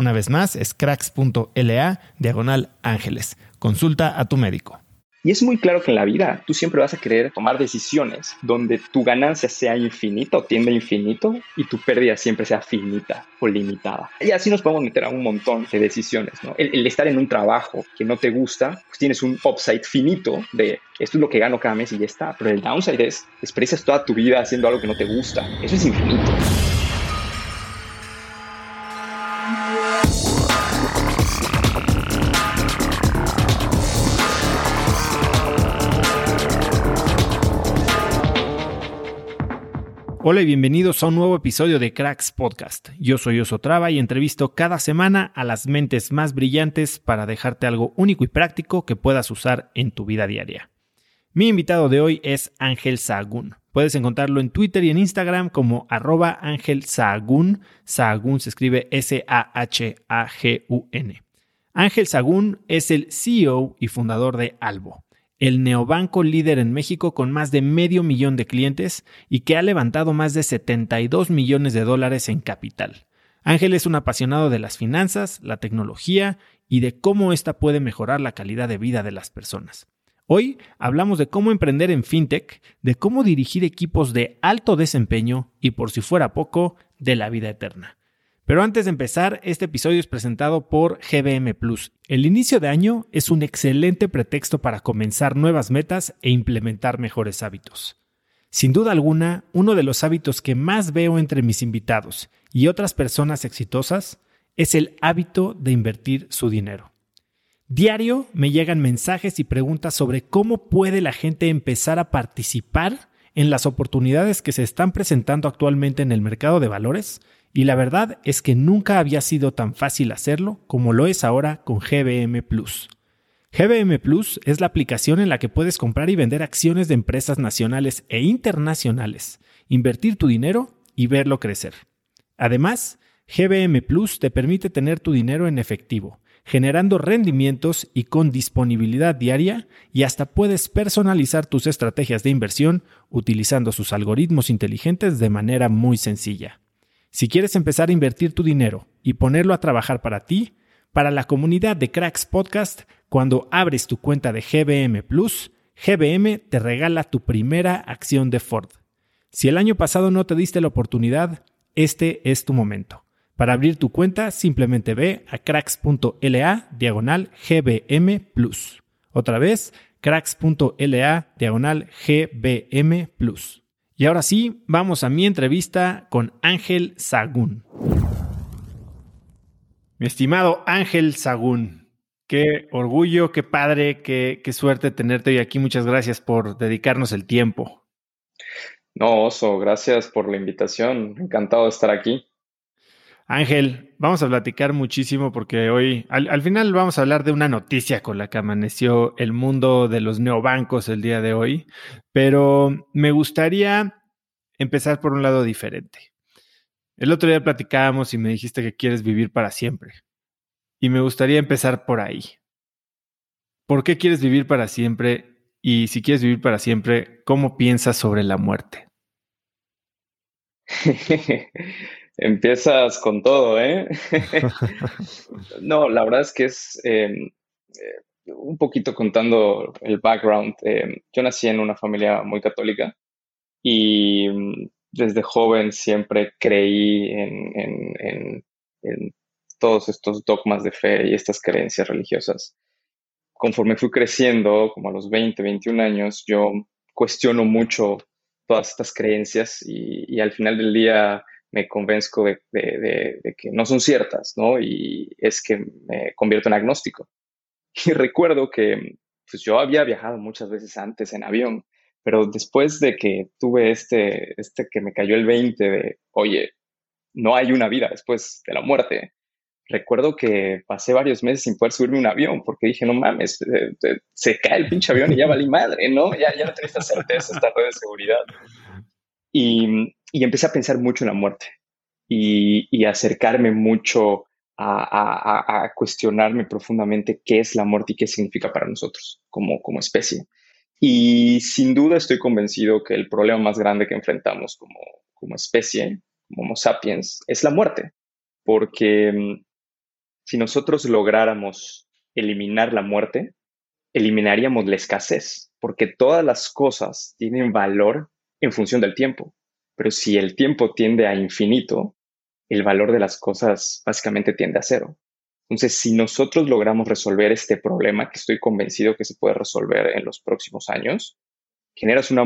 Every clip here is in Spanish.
Una vez más, es cracks.la diagonal ángeles. Consulta a tu médico. Y es muy claro que en la vida tú siempre vas a querer tomar decisiones donde tu ganancia sea infinita o tiende a infinito y tu pérdida siempre sea finita o limitada. Y así nos podemos meter a un montón de decisiones. ¿no? El, estar en un trabajo que no te gusta, pues tienes un upside finito de esto es lo que gano cada mes y ya está. Pero el downside es, expresas toda tu vida haciendo algo que no te gusta. Eso es infinito. Hola y bienvenidos a un nuevo episodio de Cracks Podcast. Yo soy Oso Traba y entrevisto cada semana a las mentes más brillantes para dejarte algo único y práctico que puedas usar en tu vida diaria. Mi invitado de hoy es Ángel Sahagún. Puedes encontrarlo en Twitter y en Instagram como arroba Ángel Sahagún. Sahagún se escribe S-A-H-A-G-U-N. Ángel Sahagún es el CEO y fundador de Albo el neobanco líder en México con más de medio millón de clientes y que ha levantado más de 72 millones de dólares en capital. Ángel es un apasionado de las finanzas, la tecnología y de cómo ésta puede mejorar la calidad de vida de las personas. Hoy hablamos de cómo emprender en fintech, de cómo dirigir equipos de alto desempeño y, por si fuera poco, de la vida eterna. Pero antes de empezar, este episodio es presentado por GBM Plus. El inicio de año es un excelente pretexto para comenzar nuevas metas e implementar mejores hábitos. Sin duda alguna, uno de los hábitos que más veo entre mis invitados y otras personas exitosas es el hábito de invertir su dinero. Diario me llegan mensajes y preguntas sobre cómo puede la gente empezar a participar en las oportunidades que se están presentando actualmente en el mercado de valores y la verdad es que nunca había sido tan fácil hacerlo como lo es ahora con GBM Plus. GBM Plus es la aplicación en la que puedes comprar y vender acciones de empresas nacionales e internacionales, invertir tu dinero y verlo crecer. Además, GBM Plus te permite tener tu dinero en efectivo, generando rendimientos y con disponibilidad diaria y hasta puedes personalizar tus estrategias de inversión utilizando sus algoritmos inteligentes de manera muy sencilla. Si quieres empezar a invertir tu dinero y ponerlo a trabajar para ti, para la comunidad de Cracks Podcast, cuando abres tu cuenta de GBM Plus, GBM te regala tu primera acción de Ford. Si el año pasado no te diste la oportunidad, este es tu momento. Para abrir tu cuenta, simplemente ve a cracks.la diagonal GBM Plus. Otra vez, cracks.la diagonal GBM Plus. Y ahora sí, vamos a mi entrevista con Ángel Sagún. Mi estimado Ángel Sagún, qué orgullo, qué padre, qué, qué suerte tenerte hoy aquí. Muchas gracias por dedicarnos el tiempo. No, Oso, gracias por la invitación. Encantado de estar aquí. Ángel, vamos a platicar muchísimo porque hoy, al, final vamos a hablar de una noticia con la que amaneció el mundo de los neobancos el día de hoy, pero me gustaría empezar por un lado diferente. El otro día platicábamos y me dijiste que quieres vivir para siempre. Y me gustaría empezar por ahí. ¿Por qué quieres vivir para siempre? Y si quieres vivir para siempre, ¿cómo piensas sobre la muerte? Empiezas con todo, ¿eh? no, la verdad es que es em, eh, un poquito contando el background. Em, yo nací en una familia muy católica y mm, desde joven siempre creí en, todos estos dogmas de fe y estas creencias religiosas. Conforme fui creciendo, como a los 20, 21 años, yo cuestiono mucho todas estas creencias y al final del día me convenzco de, que no son ciertas, ¿no? Y es que me convierto en agnóstico. Y recuerdo que pues yo había viajado muchas veces antes en avión, pero después de que tuve este, este que me cayó el 20 de, oye, no hay una vida después de la muerte, recuerdo que pasé varios meses sin poder subirme un avión porque dije, no mames, eh, eh, se cae el pinche avión y ya valí madre, ¿no? Ya, ya no tenía esta certeza, esta red de seguridad. Y, y empecé a pensar mucho en la muerte y, y acercarme mucho a, cuestionarme profundamente qué es la muerte y qué significa para nosotros como, como especie. Y sin duda estoy convencido que el problema más grande que enfrentamos como, como especie, como Homo sapiens, es la muerte. Porque mm, si nosotros lográramos eliminar la muerte, eliminaríamos la escasez, porque todas las cosas tienen valor en función del tiempo. Pero si el tiempo tiende a infinito, el valor de las cosas básicamente tiende a cero. Entonces, si nosotros logramos resolver este problema, que estoy convencido que se puede resolver en los próximos años, generas una,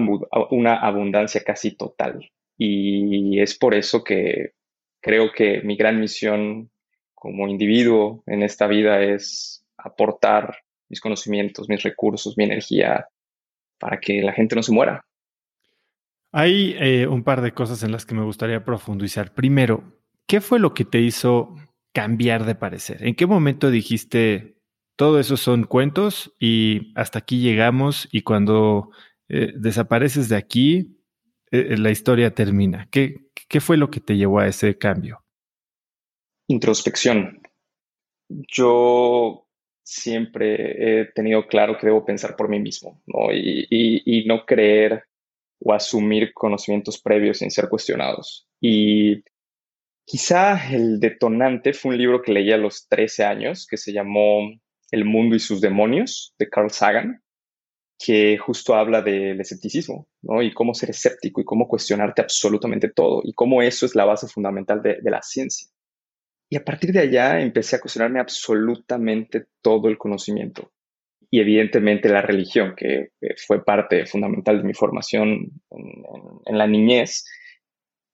una abundancia casi total. Y es por eso que creo que mi gran misión como individuo en esta vida es aportar mis conocimientos, mis recursos, mi energía para que la gente no se muera. Hay eh, un par de cosas en las que me gustaría profundizar. Primero, ¿qué fue lo que te hizo cambiar de parecer? ¿En qué momento dijiste, todo eso son cuentos y hasta aquí llegamos y cuando eh, desapareces de aquí, eh, la historia termina? ¿Qué, ¿Qué fue lo que te llevó a ese cambio? Introspección. Yo siempre he tenido claro que debo pensar por mí mismo ¿no? Y no creer o asumir conocimientos previos sin ser cuestionados. Y quizá el detonante fue un libro que leí a los 13 años que se llamó El mundo y sus demonios de Carl Sagan, que justo habla del escepticismo, ¿no? Y cómo ser escéptico y cómo cuestionarte absolutamente todo y cómo eso es la base fundamental de, de la ciencia. Y a partir de allá empecé a cuestionarme absolutamente todo el conocimiento y evidentemente la religión, que fue parte fundamental de mi formación en, la niñez,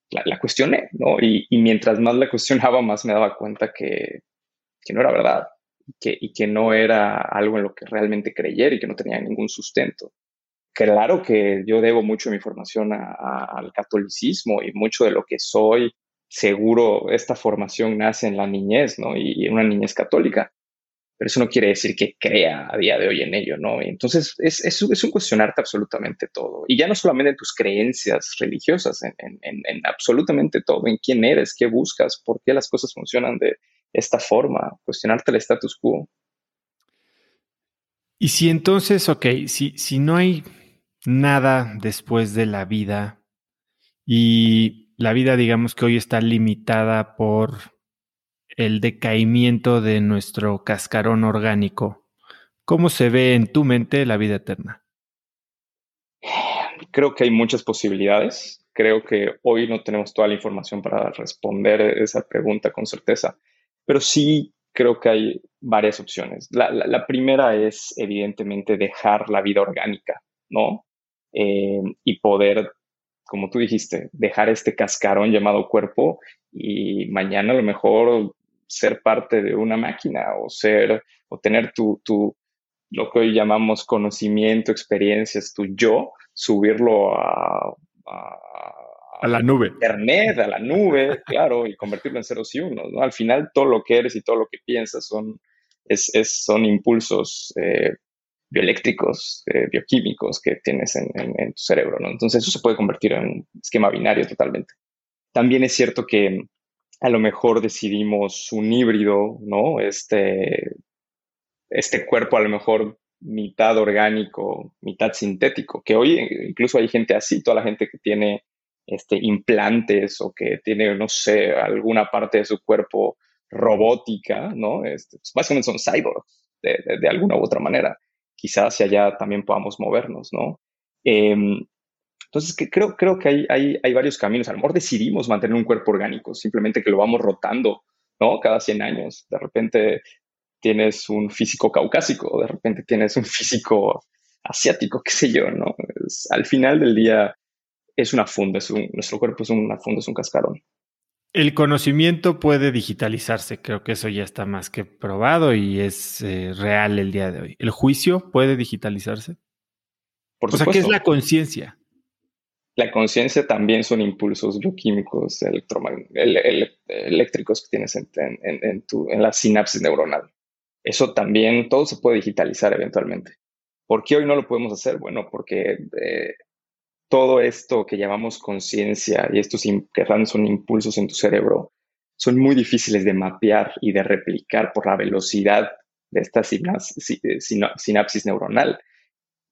la, cuestioné, ¿no? Y, mientras más la cuestionaba, más me daba cuenta que, que no era verdad que, y que no era algo en lo que realmente creyera y que no tenía ningún sustento. Claro que yo debo mucho de mi formación al catolicismo y mucho de lo que soy, seguro esta formación nace en la niñez, ¿no? Y en una niñez católica pero eso no quiere decir que crea a día de hoy en ello, ¿no? Entonces, es, es, un cuestionarte absolutamente todo. Y ya no solamente en tus creencias religiosas, en, en, en, absolutamente todo, en quién eres, qué buscas, por qué las cosas funcionan de esta forma, cuestionarte el status quo. Y si entonces, ok, si, si no hay nada después de la vida y la vida, digamos que hoy está limitada por el decaimiento de nuestro cascarón orgánico. ¿Cómo se ve en tu mente la vida eterna? Creo que hay muchas posibilidades. Creo que hoy no tenemos toda la información para responder esa pregunta con certeza, pero sí creo que hay varias opciones. La, primera es, evidentemente, dejar la vida orgánica, ¿no? Eh, y poder, como tú dijiste, dejar este cascarón llamado cuerpo y mañana a lo mejor ser parte de una máquina o ser, o tener tu, tu lo que hoy llamamos conocimiento, experiencias, tu yo, subirlo a, a la nube. Internet, a la nube, claro, y convertirlo en ceros y unos. ¿no? Al final, todo lo que eres y todo lo que piensas son, es, es son impulsos eh, bioeléctricos, eh, bioquímicos que tienes en, en, tu cerebro. ¿no? Entonces, eso se puede convertir en un esquema binario totalmente. También es cierto que a lo mejor decidimos un híbrido, ¿no? Este, este cuerpo a lo mejor mitad orgánico, mitad sintético, que hoy incluso hay gente así, toda la gente que tiene este, implantes o que tiene, no sé, alguna parte de su cuerpo robótica, ¿no? Este, pues, básicamente son cyborgs de, alguna u otra manera. Quizás hacia allá también podamos movernos, ¿no? Em, entonces, que creo, creo que hay, hay, hay, varios caminos. A lo mejor decidimos mantener un cuerpo orgánico, simplemente que lo vamos rotando, ¿no? Cada 100 años. De repente tienes un físico caucásico, de repente tienes un físico asiático, qué sé yo, ¿no? al final del día, es una funda, es un, nuestro cuerpo es una funda, es un cascarón. El conocimiento puede digitalizarse, creo que eso ya está más que probado y es eh, real el día de hoy. ¿El juicio puede digitalizarse? Por o sea, ¿qué es la conciencia? La conciencia también son impulsos bioquímicos eléctricos que tienes en, la sinapsis neuronal. Eso también, todo se puede digitalizar eventualmente. ¿Por qué hoy no lo podemos hacer? Bueno, porque eh, todo esto que llamamos conciencia y estos que son impulsos en tu cerebro son muy difíciles de mapear y de replicar por la velocidad de esta sinapsis neuronal.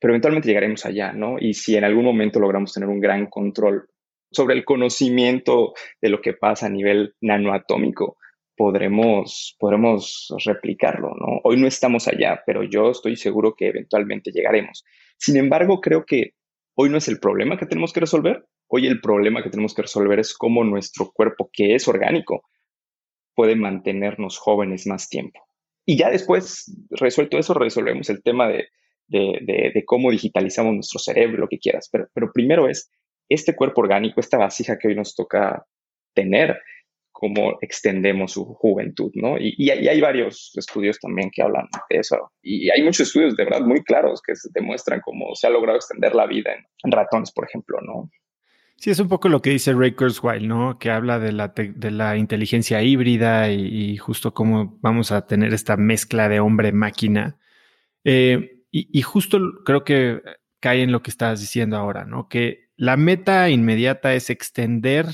Pero eventualmente llegaremos allá, ¿no? Y si en algún momento logramos tener un gran control sobre el conocimiento de lo que pasa a nivel nanoatómico, podremos, podremos replicarlo, ¿no? Hoy no estamos allá, pero yo estoy seguro que eventualmente llegaremos. Sin embargo, creo que Hoy no es el problema que tenemos que resolver, hoy el problema que tenemos que resolver es cómo nuestro cuerpo, que es orgánico, puede mantenernos jóvenes más tiempo. Y ya después, resuelto eso, resolvemos el tema de, de, cómo digitalizamos nuestro cerebro, lo que quieras. Pero, pero primero es este cuerpo orgánico, esta vasija que hoy nos toca tener, cómo extendemos su juventud, ¿no? Y, hay varios estudios también que hablan de eso. Y hay muchos estudios de verdad muy claros que demuestran cómo se ha logrado extender la vida en, ratones, por ejemplo, ¿no? Sí, es un poco lo que dice Ray Kurzweil, ¿no? Que habla de la, de la inteligencia híbrida y, justo cómo vamos a tener esta mezcla de hombre-máquina. Eh, y, justo creo que cae en lo que estás diciendo ahora, ¿no? Que la meta inmediata es extender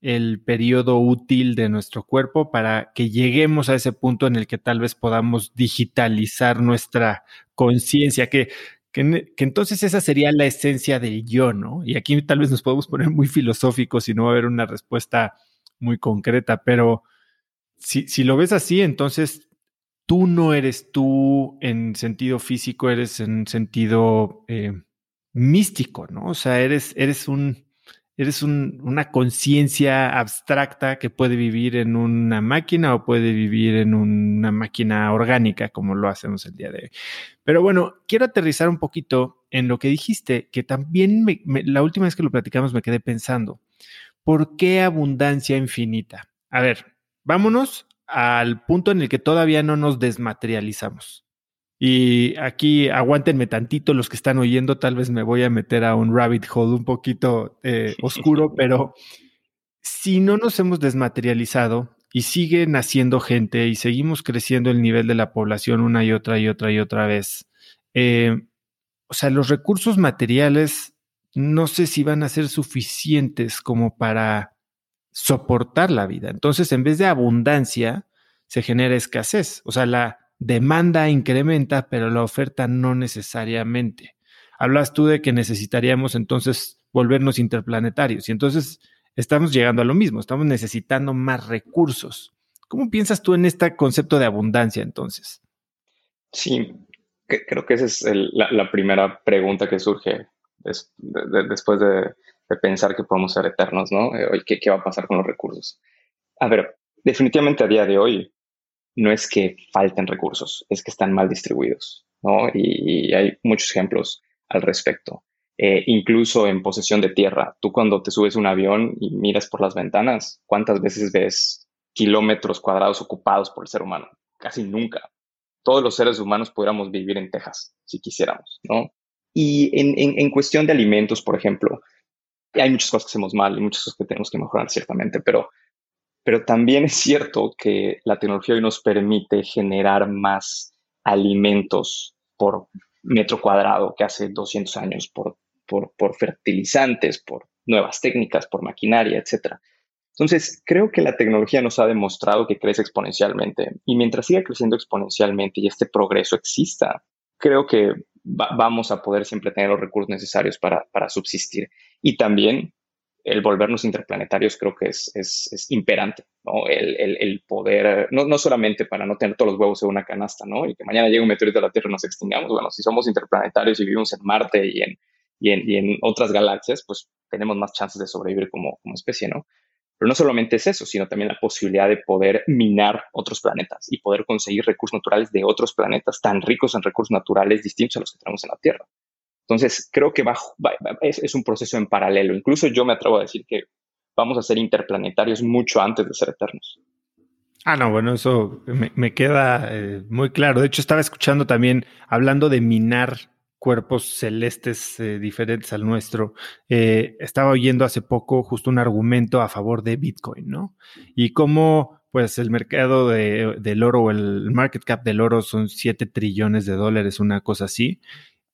el periodo útil de nuestro cuerpo para que lleguemos a ese punto en el que tal vez podamos digitalizar nuestra conciencia, que, que, entonces esa sería la esencia del yo, ¿no? Y aquí tal vez nos podemos poner muy filosóficos y no va a haber una respuesta muy concreta, pero si, si lo ves así, entonces tú no eres tú en sentido físico, eres en sentido eh, místico, ¿no? O sea, eres, eres un eres una conciencia abstracta que puede vivir en una máquina o puede vivir en una máquina orgánica, como lo hacemos el día de hoy. Pero bueno, quiero aterrizar un poquito en lo que dijiste, que también la última vez que lo platicamos me quedé pensando, ¿por qué abundancia infinita? A ver, vámonos al punto en el que todavía no nos desmaterializamos. Y aquí aguántenme tantito los que están oyendo, tal vez me voy a meter a un rabbit hole un poquito eh, oscuro, pero si no nos hemos desmaterializado y sigue naciendo gente y seguimos creciendo el nivel de la población una y otra y otra y otra vez, eh, o sea, los recursos materiales no sé si van a ser suficientes como para soportar la vida. Entonces, en vez de abundancia, se genera escasez. O sea, la, demanda incrementa, pero la oferta no necesariamente. Hablas tú de que necesitaríamos entonces volvernos interplanetarios y entonces estamos llegando a lo mismo, estamos necesitando más recursos. ¿Cómo piensas tú en este concepto de abundancia entonces? Sí, creo que esa es la, primera pregunta que surge después de, pensar que podemos ser eternos, ¿no? Eh, ¿Qué, ¿Qué va a pasar con los recursos? A ver, definitivamente a día de hoy no es que falten recursos, es que están mal distribuidos, ¿no? Y, hay muchos ejemplos al respecto. Eh, incluso en posesión de tierra, tú cuando te subes un avión y miras por las ventanas, ¿cuántas veces ves kilómetros cuadrados ocupados por el ser humano? Casi nunca. Todos los seres humanos podríamos vivir en Texas si quisiéramos, ¿no? Y en, en cuestión de alimentos, por ejemplo, hay muchas cosas que hacemos mal y muchas cosas que tenemos que mejorar ciertamente, pero pero también es cierto que la tecnología hoy nos permite generar más alimentos por metro cuadrado que hace 200 años por, por, fertilizantes, por nuevas técnicas, por maquinaria, etc. Entonces, creo que la tecnología nos ha demostrado que crece exponencialmente y mientras siga creciendo exponencialmente y este progreso exista, creo que vamos a poder siempre tener los recursos necesarios para, para subsistir. Y también el volvernos interplanetarios creo que es, es, imperante, ¿no? El, el, poder, no, no, solamente para no tener todos los huevos en una canasta, ¿no? Y que mañana llegue un meteorito a la Tierra y nos extingamos. Bueno, si somos interplanetarios y vivimos en Marte y en, y en, y en otras galaxias, pues tenemos más chances de sobrevivir como, como especie, ¿no? Pero no solamente es eso, sino también la posibilidad de poder minar otros planetas y poder conseguir recursos naturales de otros planetas tan ricos en recursos naturales distintos a los que tenemos en la Tierra. Entonces, creo que es, un proceso en paralelo. Incluso yo me atrevo a decir que vamos a ser interplanetarios mucho antes de ser eternos. Ah, no, bueno, eso me, queda eh, muy claro. De hecho, estaba escuchando también, hablando de minar cuerpos celestes eh, diferentes al nuestro. Eh, estaba oyendo hace poco justo un argumento a favor de Bitcoin, ¿no? Y cómo, pues, el mercado del oro o el market cap del oro son 7 trillones de dólares, una cosa así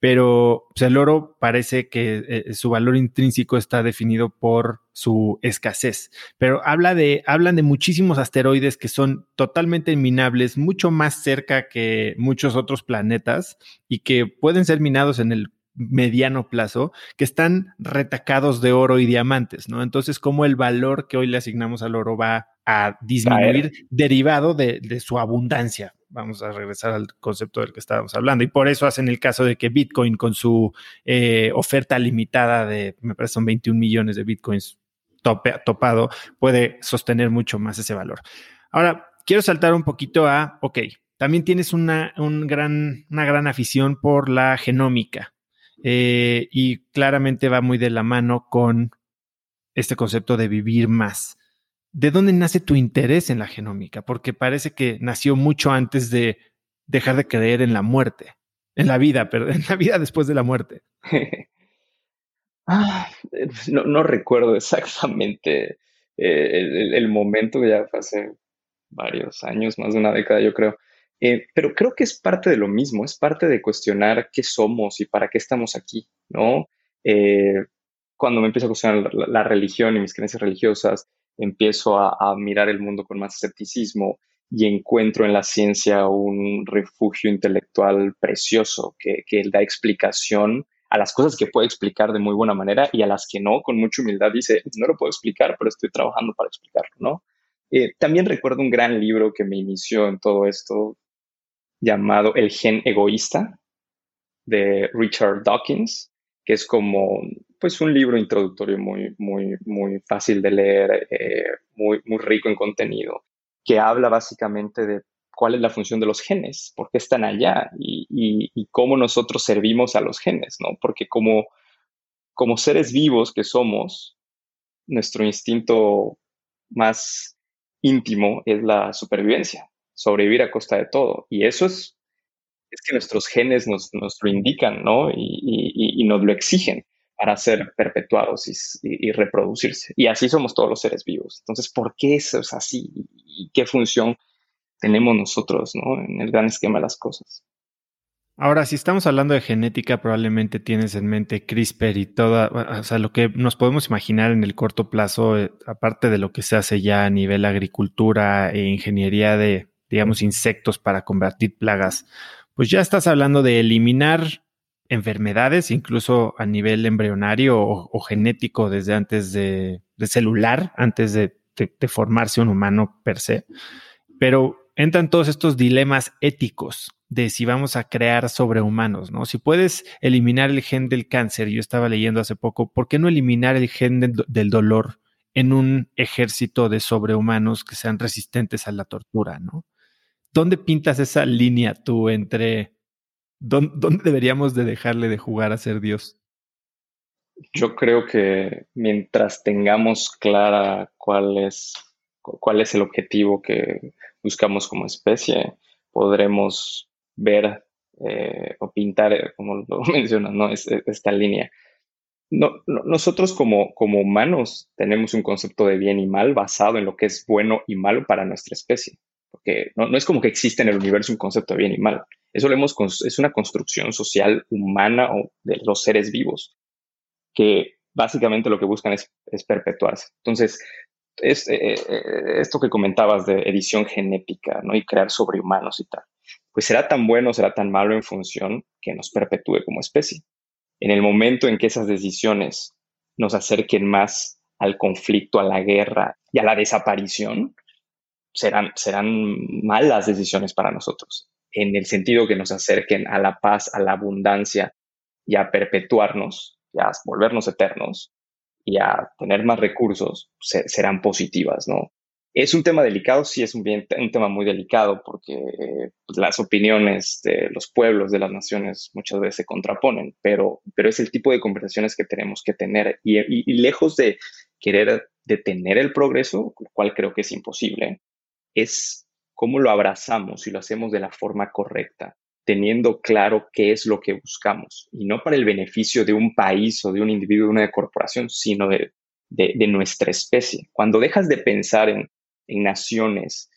pero pues, el oro parece que eh, su valor intrínseco está definido por su escasez. Pero habla de, hablan de muchísimos asteroides que son totalmente minables, mucho más cerca que muchos otros planetas y que pueden ser minados en el mediano plazo, que están retacados de oro y diamantes, ¿no? Entonces, como el valor que hoy le asignamos al oro va a disminuir derivado de, de su abundancia vamos a regresar al concepto del que estábamos hablando. Y por eso hacen el caso de que Bitcoin con su eh, oferta limitada de, me parece son 21 millones de Bitcoins topado, puede sostener mucho más ese valor. Ahora, quiero saltar un poquito a, ok, también tienes una, un gran, una gran afición por la genómica eh, y claramente va muy de la mano con este concepto de vivir más. ¿De dónde nace tu interés en la genómica? Porque parece que nació mucho antes de dejar de creer en la muerte, en la vida, pero en la vida después de la muerte. Ah, no, recuerdo exactamente eh, el, momento, ya hace varios años, más de una década, yo creo. Eh, pero creo que es parte de lo mismo, es parte de cuestionar qué somos y para qué estamos aquí, ¿no? Eh, cuando me empiezo a cuestionar la, religión y mis creencias religiosas, empiezo a, mirar el mundo con más escepticismo y encuentro en la ciencia un refugio intelectual precioso que, que da explicación a las cosas que puede explicar de muy buena manera y a las que no, con mucha humildad dice, no lo puedo explicar, pero estoy trabajando para explicarlo, ¿no? Eh, también recuerdo un gran libro que me inició en todo esto llamado El gen egoísta de Richard Dawkins, que es como pues un libro introductorio muy, muy, muy fácil de leer, eh, muy, muy rico en contenido, que habla básicamente de cuál es la función de los genes, por qué están allá y, y, cómo nosotros servimos a los genes, ¿no? Porque como, como seres vivos que somos, nuestro instinto más íntimo es la supervivencia, sobrevivir a costa de todo. Y eso es es que nuestros genes nos, lo indican, ¿no? Y, nos lo exigen para ser perpetuados y, reproducirse. Y así somos todos los seres vivos. Entonces, ¿por qué eso es así? ¿Y qué función tenemos nosotros, ¿no? En el gran esquema de las cosas. Ahora, si estamos hablando de genética, probablemente tienes en mente CRISPR y toda, o sea, lo que nos podemos imaginar en el corto plazo, eh, aparte de lo que se hace ya a nivel agricultura e ingeniería de, digamos, insectos para combatir plagas, pues ya estás hablando de eliminar enfermedades, incluso a nivel embrionario o, genético desde antes de, celular, antes de, formarse un humano per se. Pero entran todos estos dilemas éticos de si vamos a crear sobrehumanos, ¿no? Si puedes eliminar el gen del cáncer, yo estaba leyendo hace poco, ¿por qué no eliminar el gen del dolor en un ejército de sobrehumanos que sean resistentes a la tortura, ¿no? ¿Dónde pintas esa línea tú entre dónde, deberíamos de dejarle de jugar a ser Dios? Yo creo que mientras tengamos clara cuál es, cuál es el objetivo que buscamos como especie, podremos ver eh, o pintar, eh, como lo mencionas, ¿no? esta línea. No, nosotros como, como humanos tenemos un concepto de bien y mal basado en lo que es bueno y malo para nuestra especie. Porque no, no es como que existe en el universo un concepto de bien y mal. Eso lo hemos, es una construcción social humana o de los seres vivos que básicamente lo que buscan es, es perpetuarse. Entonces, es, eh, esto que comentabas de edición genética ¿no? y crear sobrehumanos y tal, pues será tan bueno, será tan malo en función que nos perpetúe como especie en el momento en que esas decisiones nos acerquen más al conflicto, a la guerra y a la desaparición, serán, malas decisiones para nosotros, en el sentido que nos acerquen a la paz, a la abundancia y a perpetuarnos, y a volvernos eternos y a tener más recursos, serán positivas, ¿no? Es un tema delicado, sí es un, un tema muy delicado porque pues, las opiniones de los pueblos, de las naciones, muchas veces se contraponen, pero, pero es el tipo de conversaciones que tenemos que tener y, y, lejos de querer detener el progreso, lo cual creo que es imposible, es cómo lo abrazamos y lo hacemos de la forma correcta, teniendo claro qué es lo que buscamos y no para el beneficio de un país o de un individuo, de una corporación, sino de, de, nuestra especie. Cuando dejas de pensar en en naciones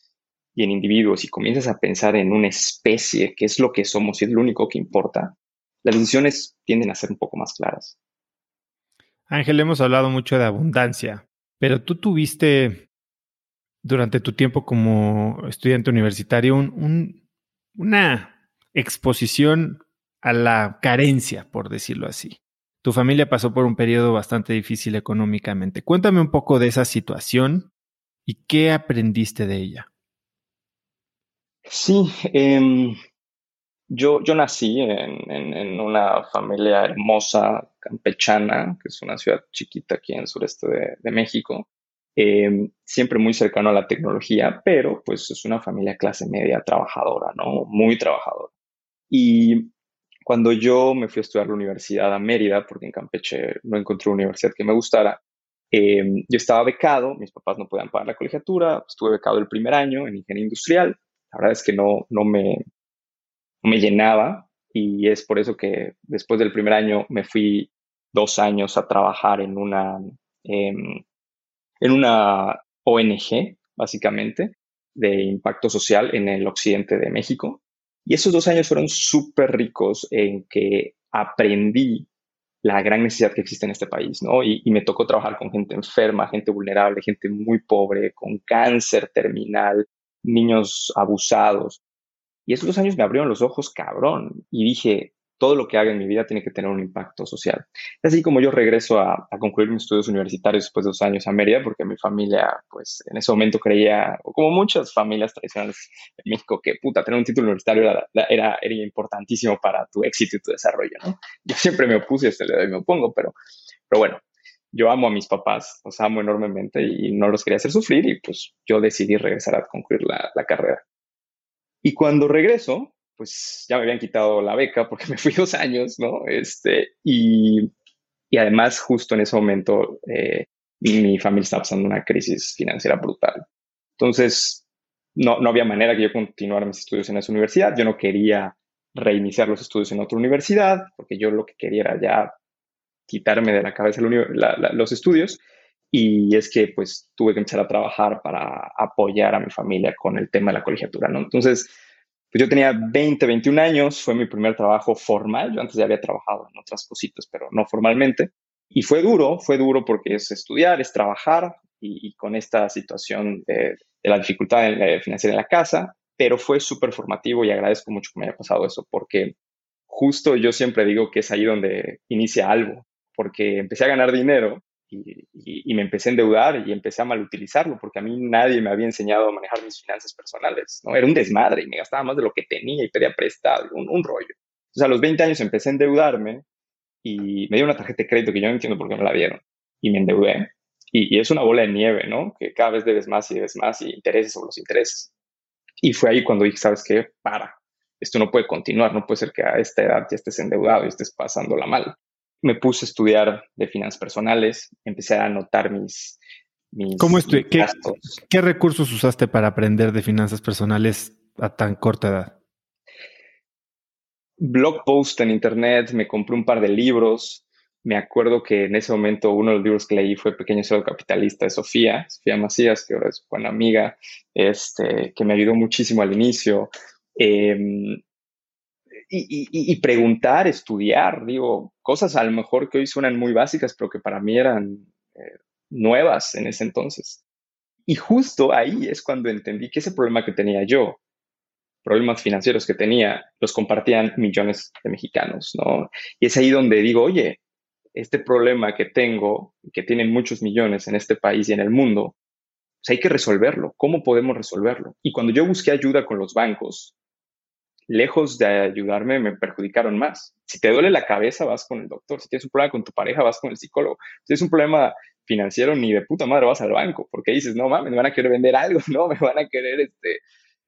y en individuos y comienzas a pensar en una especie, que es lo que somos y es lo único que importa, las decisiones tienden a ser un poco más claras. Ángel, hemos hablado mucho de abundancia, pero tú tuviste durante tu tiempo como estudiante universitario una exposición a la carencia, por decirlo así. Tu familia pasó por un periodo bastante difícil económicamente. Cuéntame un poco de esa situación ¿Y qué aprendiste de ella? Sí, em, yo, yo nací en, una familia hermosa, campechana, que es una ciudad chiquita aquí en el sureste de, México, em, siempre muy cercano a la tecnología, pero pues es una familia clase media trabajadora, ¿no? Muy trabajadora. Y cuando yo me fui a estudiar la universidad a Mérida, porque en Campeche no encontré una universidad que me gustara, Em, yo estaba becado, mis papás no podían pagar la colegiatura, estuve becado el primer año en ingeniería industrial. La verdad es que no, no, me, me llenaba y es por eso que después del primer año me fui dos años a trabajar en una, em, en una ONG, básicamente, de impacto social en el occidente de México. Y esos dos años fueron súper ricos en que aprendí la gran necesidad que existe en este país, ¿no? Y, me tocó trabajar con gente enferma, gente vulnerable, gente muy pobre, con cáncer terminal, niños abusados. Y esos dos años me abrieron los ojos, cabrón. Y dije, todo lo que haga en mi vida tiene que tener un impacto social. Así como yo regreso a, concluir mis estudios universitarios después de dos años a Mérida, porque mi familia, pues en ese momento creía, como muchas familias tradicionales en México, que puta, tener un título universitario era, era, importantísimo para tu éxito y tu desarrollo. Yo siempre me opuse, hasta le doy me opongo, pero, pero bueno, yo amo a mis papás, los amo enormemente y no los quería hacer sufrir y pues yo decidí regresar a concluir la carrera. Y cuando regreso, pues ya me habían quitado la beca porque me fui dos años, ¿no? Este, y, y además justo en ese momento eh, mi, familia estaba pasando una crisis financiera brutal. Entonces, no, no había manera que yo continuara mis estudios en esa universidad. Yo no quería reiniciar los estudios en otra universidad porque yo lo que quería era ya quitarme de la cabeza los estudios. Y es que pues tuve que empezar a trabajar para apoyar a mi familia con el tema de la colegiatura, ¿no? Entonces, pues yo tenía 20, 21 años, fue mi primer trabajo formal, yo antes ya había trabajado en otras cositas, pero no formalmente. Y fue duro, fue duro porque es estudiar, es trabajar y, con esta situación de, la dificultad financiera en la casa, pero fue súper formativo y agradezco mucho que me haya pasado eso porque justo yo siempre digo que es ahí donde inicia algo, porque empecé a ganar dinero y, me empecé a endeudar y empecé a malutilizarlo porque a mí nadie me había enseñado a manejar mis finanzas personales, ¿no? Era un desmadre y me gastaba más de lo que tenía y pedía prestado, un, un rollo. Entonces a los 20 años empecé a endeudarme y me dio una tarjeta de crédito que yo no entiendo por qué me la dieron y me endeudé. Y, y, es una bola de nieve, ¿no? Que cada vez debes más y debes más y intereses sobre los intereses. Y fue ahí cuando dije, ¿sabes qué? Para, esto no puede continuar, no puede ser que a esta edad ya estés endeudado y estés pasándola mal. Me puse a estudiar de finanzas personales, empecé a anotar mis, mis, ¿Cómo ¿Qué, ¿Qué recursos usaste para aprender de finanzas personales a tan corta edad? Blog post en internet, me compré un par de libros, me acuerdo que en ese momento uno de los libros que leí fue Pequeño Cerdo Capitalista de Sofía, Sofía Macías, que ahora es buena amiga, este, que me ayudó muchísimo al inicio. Em, y, preguntar, estudiar, digo, cosas a lo mejor que hoy suenan muy básicas, pero que para mí eran eh, nuevas en ese entonces. Y justo ahí es cuando entendí que ese problema que tenía yo, problemas financieros que tenía, los compartían millones de mexicanos, ¿no? Y es ahí donde digo, oye, este problema que tengo, que tienen muchos millones en este país y en el mundo, pues hay que resolverlo. ¿Cómo podemos resolverlo? Y cuando yo busqué ayuda con los bancos, lejos de ayudarme, me perjudicaron más. Si te duele la cabeza, vas con el doctor. Si tienes un problema con tu pareja, vas con el psicólogo. Si tienes un problema financiero, ni de puta madre vas al banco, porque dices, no mames, me van a querer vender algo, no, me van a querer este,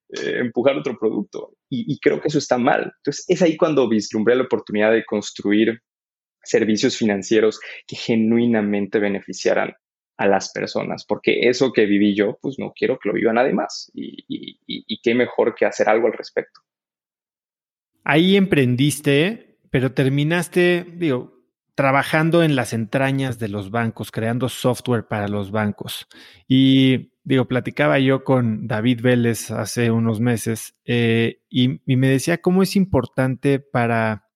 eh, empujar otro producto. Y, creo que eso está mal. Entonces, es ahí cuando vislumbré la oportunidad de construir servicios financieros que genuinamente beneficiaran a las personas, porque eso que viví yo, pues no quiero que lo viva nadie más y, qué mejor que hacer algo al respecto. Ahí emprendiste, pero terminaste, digo, trabajando en las entrañas de los bancos, creando software para los bancos. Y digo, platicaba yo con David Vélez hace unos meses eh, y, y me decía cómo es importante para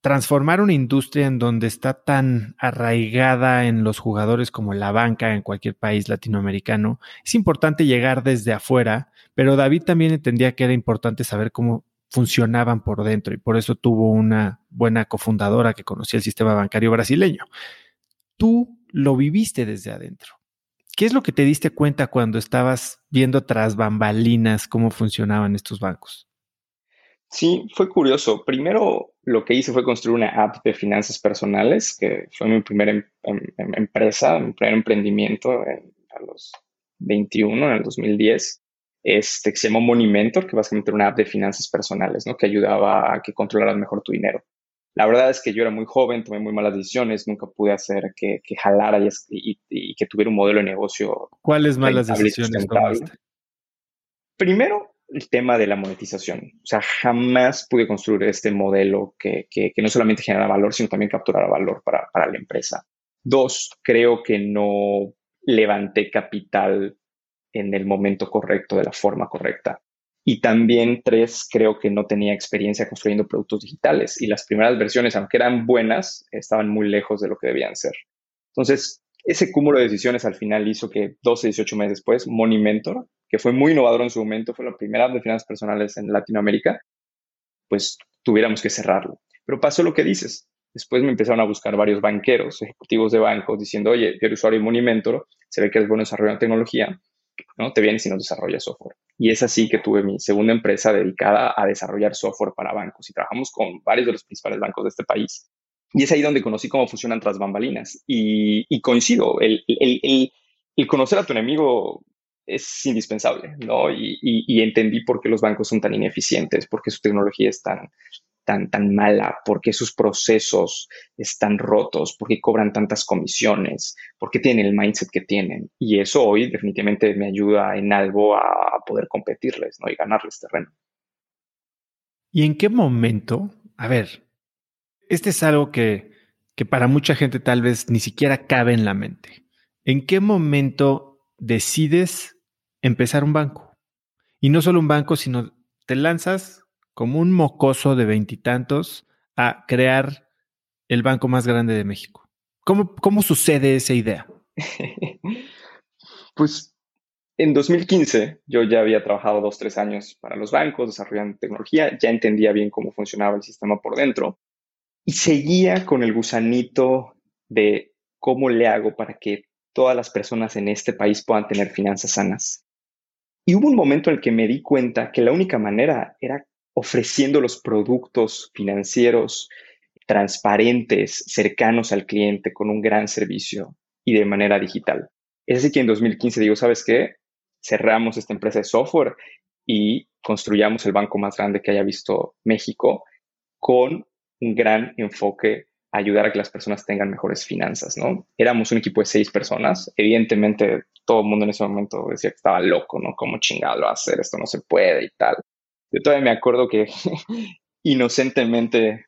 transformar una industria en donde está tan arraigada en los jugadores como la banca en cualquier país latinoamericano, es importante llegar desde afuera, pero David también entendía que era importante saber cómo funcionaban por dentro y por eso tuvo una buena cofundadora que conocía el sistema bancario brasileño. Tú lo viviste desde adentro. ¿Qué es lo que te diste cuenta cuando estabas viendo tras bambalinas cómo funcionaban estos bancos? Sí, fue curioso. Primero, lo que hice fue construir una app de finanzas personales, que fue mi primera em, em, em, empresa, mi primer emprendimiento a los 21, en el 2010, este, que se llamó Money Mentor, que básicamente era una app de finanzas personales, ¿no? que ayudaba a que controlaras mejor tu dinero. La verdad es que yo era muy joven, tomé muy malas decisiones, nunca pude hacer que, que jalara y, que tuviera un modelo de negocio. ¿Cuáles malas decisiones tomaste? Primero, el tema de la monetización. O sea, jamás pude construir este modelo que, no solamente genera valor, sino también capturara valor para, la empresa. Dos, creo que no levanté capital en el momento correcto, de la forma correcta. Y también, tres, creo que no tenía experiencia construyendo productos digitales y las primeras versiones, aunque eran buenas, estaban muy lejos de lo que debían ser. Entonces, ese cúmulo de decisiones al final hizo que 12, 18 meses después, Money Mentor que fue muy innovador en su momento, fue la primera app de finanzas personales en Latinoamérica, pues tuviéramos que cerrarlo. Pero pasó lo que dices. Después me empezaron a buscar varios banqueros, ejecutivos de bancos, diciendo, oye, yo eres usuario de Monimentor, se ve que eres bueno desarrollando tecnología, ¿no? Te vienes si no desarrollas software. Y es así que tuve mi segunda empresa dedicada a desarrollar software para bancos y trabajamos con varios de los principales bancos de este país. Y es ahí donde conocí cómo funcionan tras bambalinas. Y, coincido, el, conocer a tu enemigo es indispensable, ¿no? Y, entendí por qué los bancos son tan ineficientes, por qué su tecnología es tan, tan, tan mala, por qué sus procesos están rotos, por qué cobran tantas comisiones, por qué tienen el mindset que tienen. Y eso hoy definitivamente me ayuda en algo a poder competirles, ¿no? Y ganarles terreno. ¿Y en qué momento? A ver, este es algo que, que para mucha gente tal vez ni siquiera cabe en la mente. ¿En qué momento decides empezar un banco. Y no solo un banco, sino te lanzas como un mocoso de veintitantos a crear el banco más grande de México. ¿Cómo, cómo sucede esa idea? pues en 2015 yo ya había trabajado dos, tres años para los bancos, desarrollando tecnología, ya entendía bien cómo funcionaba el sistema por dentro y seguía con el gusanito de cómo le hago para que todas las personas en este país puedan tener finanzas sanas. Y hubo un momento en el que me di cuenta que la única manera era ofreciendo los productos financieros transparentes, cercanos al cliente, con un gran servicio y de manera digital. Es así que en 2015 digo, ¿sabes qué? Cerramos esta empresa de software y construyamos el banco más grande que haya visto México con un gran enfoque a ayudar a que las personas tengan mejores finanzas, ¿no? Éramos un equipo de seis personas. Evidentemente, todo el mundo en ese momento decía que estaba loco, ¿no? ¿Cómo chingado hacer? Esto no se puede y tal. Yo todavía me acuerdo que inocentemente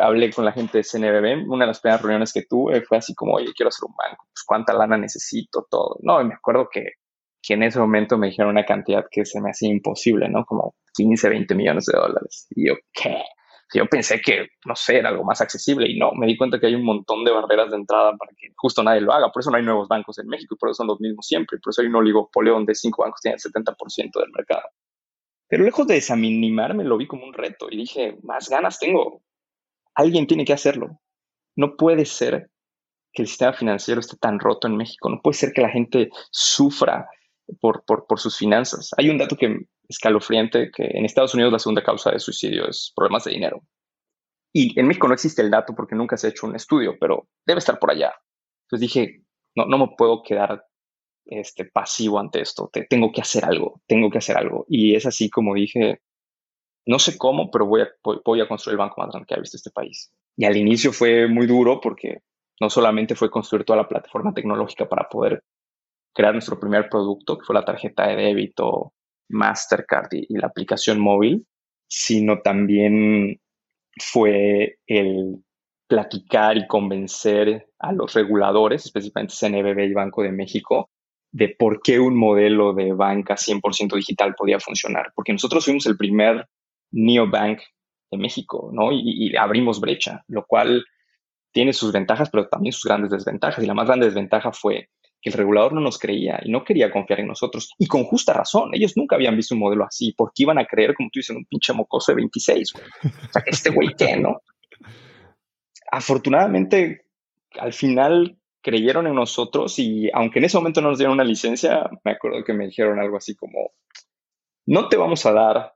hablé con la gente de CNBB. Una de las primeras reuniones que tuve fue así como, oye, quiero hacer un banco. Pues, ¿cuánta lana necesito? Todo. No, y me acuerdo que, que en ese momento me dijeron una cantidad que se me hacía imposible, ¿no? Como 15, 20 millones de dólares. Y yo, ¿qué? Yo pensé que, no sé, era algo más accesible y no, me di cuenta que hay un montón de barreras de entrada para que justo nadie lo haga. Por eso no hay nuevos bancos en México y por eso son los mismos siempre. Por eso hay un oligopolio donde cinco bancos tienen el 70% del mercado. Pero lejos de desanimarme, lo vi como un reto y dije, más ganas tengo. Alguien tiene que hacerlo. No puede ser que el sistema financiero esté tan roto en México. No puede ser que la gente sufra por, por, sus finanzas. Hay un dato que escalofriante que en Estados Unidos la segunda causa de suicidio es problemas de dinero. Y en México no existe el dato porque nunca se ha hecho un estudio, pero debe estar por allá. Entonces dije, no, no me puedo quedar este, pasivo ante esto, Te, tengo que hacer algo, tengo que hacer algo. Y es así como dije, no sé cómo, pero voy a, voy a construir el banco más grande que ha visto este país. Y al inicio fue muy duro porque no solamente fue construir toda la plataforma tecnológica para poder crear nuestro primer producto, que fue la tarjeta de débito, Mastercard y, la aplicación móvil, sino también fue el platicar y convencer a los reguladores, específicamente CNBB y Banco de México, de por qué un modelo de banca 100% digital podía funcionar. Porque nosotros fuimos el primer neobank de México, ¿no? Y, y, abrimos brecha, lo cual tiene sus ventajas, pero también sus grandes desventajas. Y la más grande desventaja fue que el regulador no nos creía y no quería confiar en nosotros. Y con justa razón, ellos nunca habían visto un modelo así, porque iban a creer, como tú dices, un pinche mocoso de 26. O sea, este güey qué, ¿no? Afortunadamente, al final creyeron en nosotros y aunque en ese momento no nos dieron una licencia, me acuerdo que me dijeron algo así como, no te vamos a dar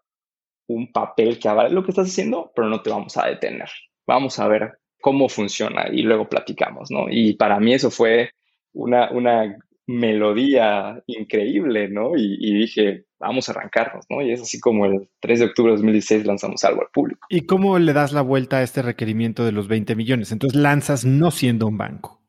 un papel que avale lo que estás haciendo, pero no te vamos a detener. Vamos a ver cómo funciona y luego platicamos, ¿no? Y para mí eso fue una, una melodía increíble, ¿no? Y, dije, vamos a arrancarnos, ¿no? Y es así como el 3 de octubre de 2016 lanzamos algo al público. ¿Y cómo le das la vuelta a este requerimiento de los 20 millones? Entonces lanzas no siendo un banco.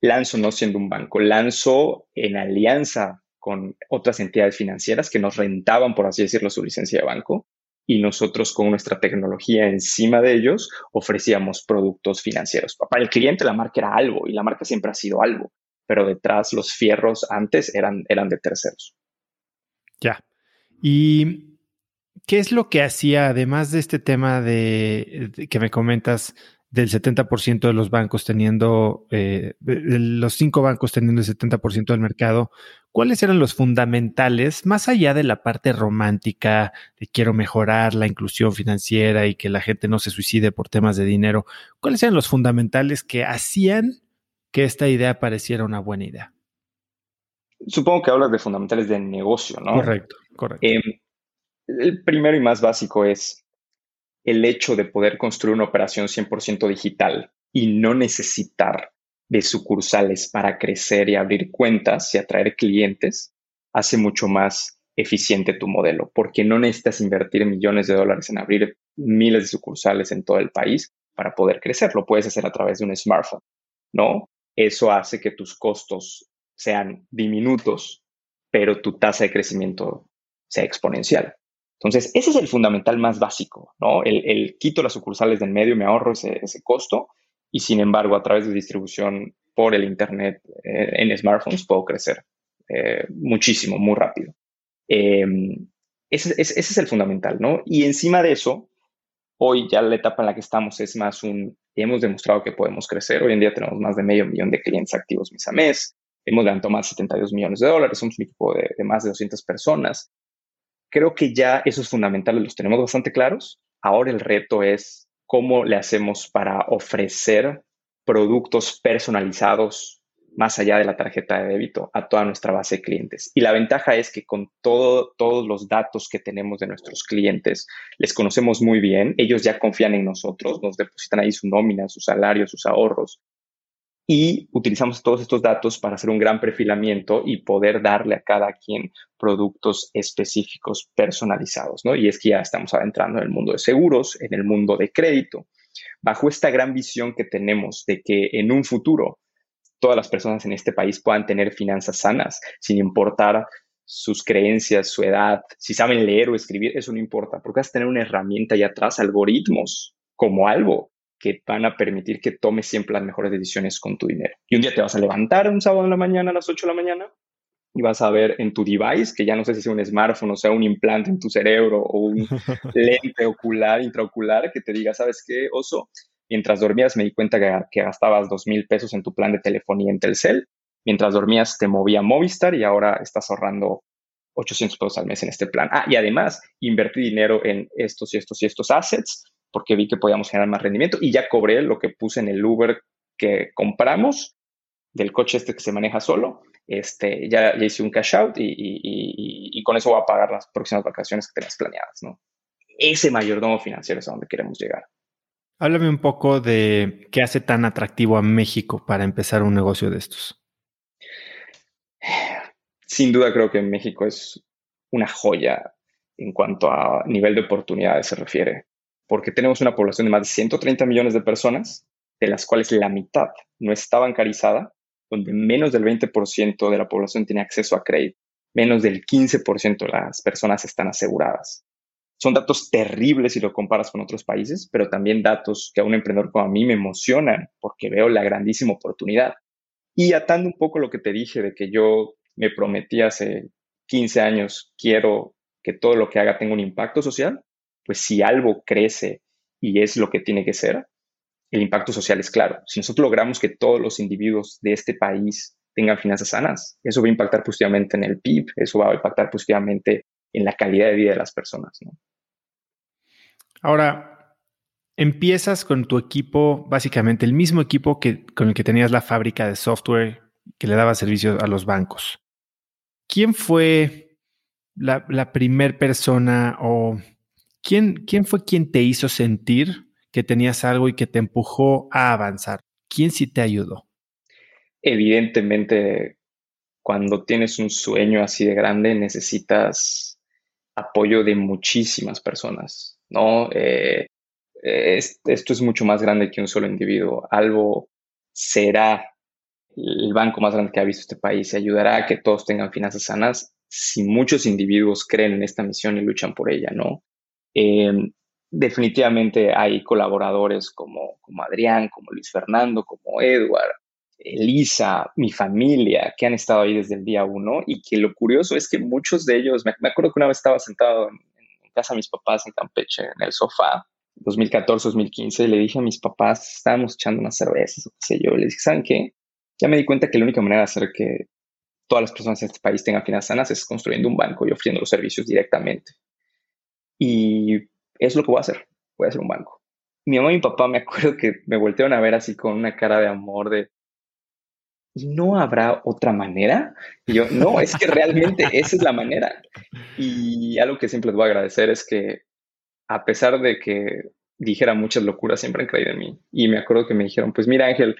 Lanzo no siendo un banco, lanzo en alianza con otras entidades financieras que nos rentaban, por así decirlo, su licencia de banco. Y nosotros con nuestra tecnología encima de ellos ofrecíamos productos financieros. Para el cliente la marca era algo y la marca siempre ha sido algo pero detrás los fierros antes eran, eran de terceros. Ya. ¿Y qué es lo que hacía, además de este tema de, que me comentas del 70% de los bancos teniendo, eh, los cinco bancos teniendo el 70% del mercado, ¿cuáles eran los fundamentales, más allá de la parte romántica de quiero mejorar la inclusión financiera y que la gente no se suicide por temas de dinero? ¿Cuáles eran los fundamentales que hacían que esta idea pareciera una buena idea. Supongo que hablas de fundamentales de negocio, ¿no? Correcto, correcto. Em, el primero y más básico es el hecho de poder construir una operación 100% digital y no necesitar de sucursales para crecer y abrir cuentas y atraer clientes, hace mucho más eficiente tu modelo, porque no necesitas invertir millones de dólares en abrir miles de sucursales en todo el país para poder crecer. Lo puedes hacer a través de un smartphone, ¿no? eso hace que tus costos sean diminutos, pero tu tasa de crecimiento sea exponencial. Entonces, ese es el fundamental más básico, ¿no? El, quito las sucursales del medio, me ahorro ese, costo y sin embargo, a través de distribución por el Internet eh, en smartphones puedo crecer eh, muchísimo, muy rápido. Em, ese, ese, es el fundamental, ¿no? Y encima de eso, hoy ya la etapa en la que estamos es más un hemos demostrado que podemos crecer. Hoy en día tenemos más de medio millón de clientes activos mes a mes. Hemos levantado más de 72 millones de dólares. Somos un equipo de, de más de 200 personas. Creo que ya esos fundamentales los tenemos bastante claros. Ahora el reto es cómo le hacemos para ofrecer productos personalizados más allá de la tarjeta de débito a toda nuestra base de clientes. Y la ventaja es que con todo, todos los datos que tenemos de nuestros clientes, les conocemos muy bien, ellos ya confían en nosotros, nos depositan ahí su nómina, su salario, sus ahorros. Y utilizamos todos estos datos para hacer un gran perfilamiento y poder darle a cada quien productos específicos personalizados, ¿no? Y es que ya estamos adentrando en el mundo de seguros, en el mundo de crédito, bajo esta gran visión que tenemos de que en un futuro todas las personas en este país puedan tener finanzas sanas, sin importar sus creencias, su edad, si saben leer o escribir, eso no importa, porque vas a tener una herramienta ahí atrás, algoritmos, como algo que van a permitir que tomes siempre las mejores decisiones con tu dinero. Y un día te vas a levantar un sábado en la mañana a las 8 de la mañana y vas a ver en tu device, que ya no sé si sea un smartphone o sea un implante en tu cerebro o un lente ocular, intraocular, que te diga, ¿sabes qué, oso? Mientras dormías me di cuenta que, que gastabas dos mil pesos en tu plan de telefonía en Telcel. Mientras dormías te movía Movistar y ahora estás ahorrando 800 pesos al mes en este plan. Ah, y además invertí dinero en estos y estos y estos assets porque vi que podíamos generar más rendimiento y ya cobré lo que puse en el Uber que compramos del coche este que se maneja solo. Este, ya, ya hice un cash out y, y, con eso voy a pagar las próximas vacaciones que tenías planeadas, ¿no? Ese mayordomo financiero es a donde queremos llegar. Háblame un poco de qué hace tan atractivo a México para empezar un negocio de estos. Sin duda creo que México es una joya en cuanto a nivel de oportunidades se refiere porque tenemos una población de más de 130 millones de personas, de las cuales la mitad no está bancarizada, donde menos del 20% de la población tiene acceso a crédito, menos del 15% de las personas están aseguradas. Son datos terribles si lo comparas con otros países, pero también datos que a un emprendedor como a mí me emocionan porque veo la grandísima oportunidad. Y atando un poco lo que te dije de que yo me prometí hace 15 años, quiero que todo lo que haga tenga un impacto social, pues si algo crece y es lo que tiene que ser, el impacto social es claro. Si nosotros logramos que todos los individuos de este país tengan finanzas sanas, eso va a impactar positivamente en el PIB, eso va a impactar positivamente en la calidad de vida de las personas. Ahora, empiezas con tu equipo, básicamente el mismo equipo que, con el que tenías la fábrica de software que le daba servicios a los bancos. ¿Quién fue la, la primer persona o ¿Quién, fue quien te hizo sentir que tenías algo y que te empujó a avanzar? ¿Quién sí te ayudó? Evidentemente, cuando tienes un sueño así de grande, necesitas apoyo de muchísimas personas, ¿no? Eh, esto es mucho más grande que un solo individuo. Algo será el banco más grande que ha visto este país y ayudará a que todos tengan finanzas sanas si muchos individuos creen en esta misión y luchan por ella, ¿no? Eh, definitivamente hay colaboradores como, Adrián, como Luis Fernando, como Edward, Elisa, mi familia, que han estado ahí desde el día uno y que lo curioso es que muchos de ellos, me, acuerdo que una vez estaba sentado en, casa de mis papás en Campeche, en el sofá, 2014, 2015, y le dije a mis papás, estábamos echando unas cervezas o qué sé yo, les dije, ¿saben qué? Ya me di cuenta que la única manera de hacer que todas las personas en este país tengan finanzas sanas es construyendo un banco y ofreciendo los servicios directamente. Y es lo que voy a hacer. Voy a hacer un banco. Mi mamá y mi papá me acuerdo que me voltearon a ver así con una cara de amor de, ¿no habrá otra manera? Y yo, no, es que realmente esa es la manera. Y algo que siempre les voy a agradecer es que a pesar de que dijera muchas locuras, siempre han creído en mí. Y me acuerdo que me dijeron, pues mira Ángel,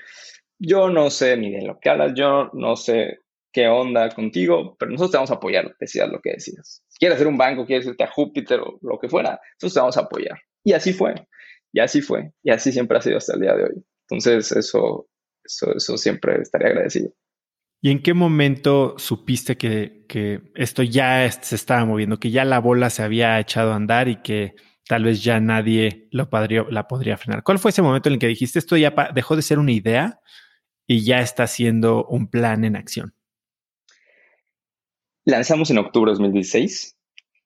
yo no sé ni de lo que hablas, yo no sé qué onda contigo, pero nosotros te vamos a apoyar, decidas lo que decidas. Quieres hacer un banco, quieres irte a Júpiter o lo que fuera, nosotros te vamos a apoyar. Y así fue, y así fue, y así siempre ha sido hasta el día de hoy. Entonces, eso, eso, siempre estaría agradecido. ¿Y en qué momento supiste que, que, esto ya se estaba moviendo, que ya la bola se había echado a andar y que tal vez ya nadie lo podría, la podría frenar? ¿Cuál fue ese momento en el que dijiste esto ya dejó de ser una idea y ya está siendo un plan en acción? Lanzamos en octubre de 2016.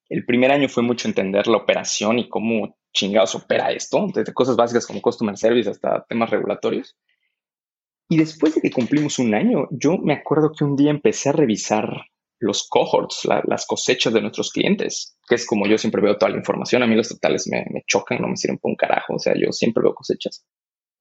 El primer año fue mucho entender la operación y cómo chingados opera esto, desde cosas básicas como customer service hasta temas regulatorios. Y después de que cumplimos un año, yo me acuerdo que un día empecé a revisar los cohorts, las cosechas de nuestros clientes, que es como yo siempre veo toda la información. A mí los totales me, me chocan, no me sirven por un carajo. O sea, yo siempre veo cosechas.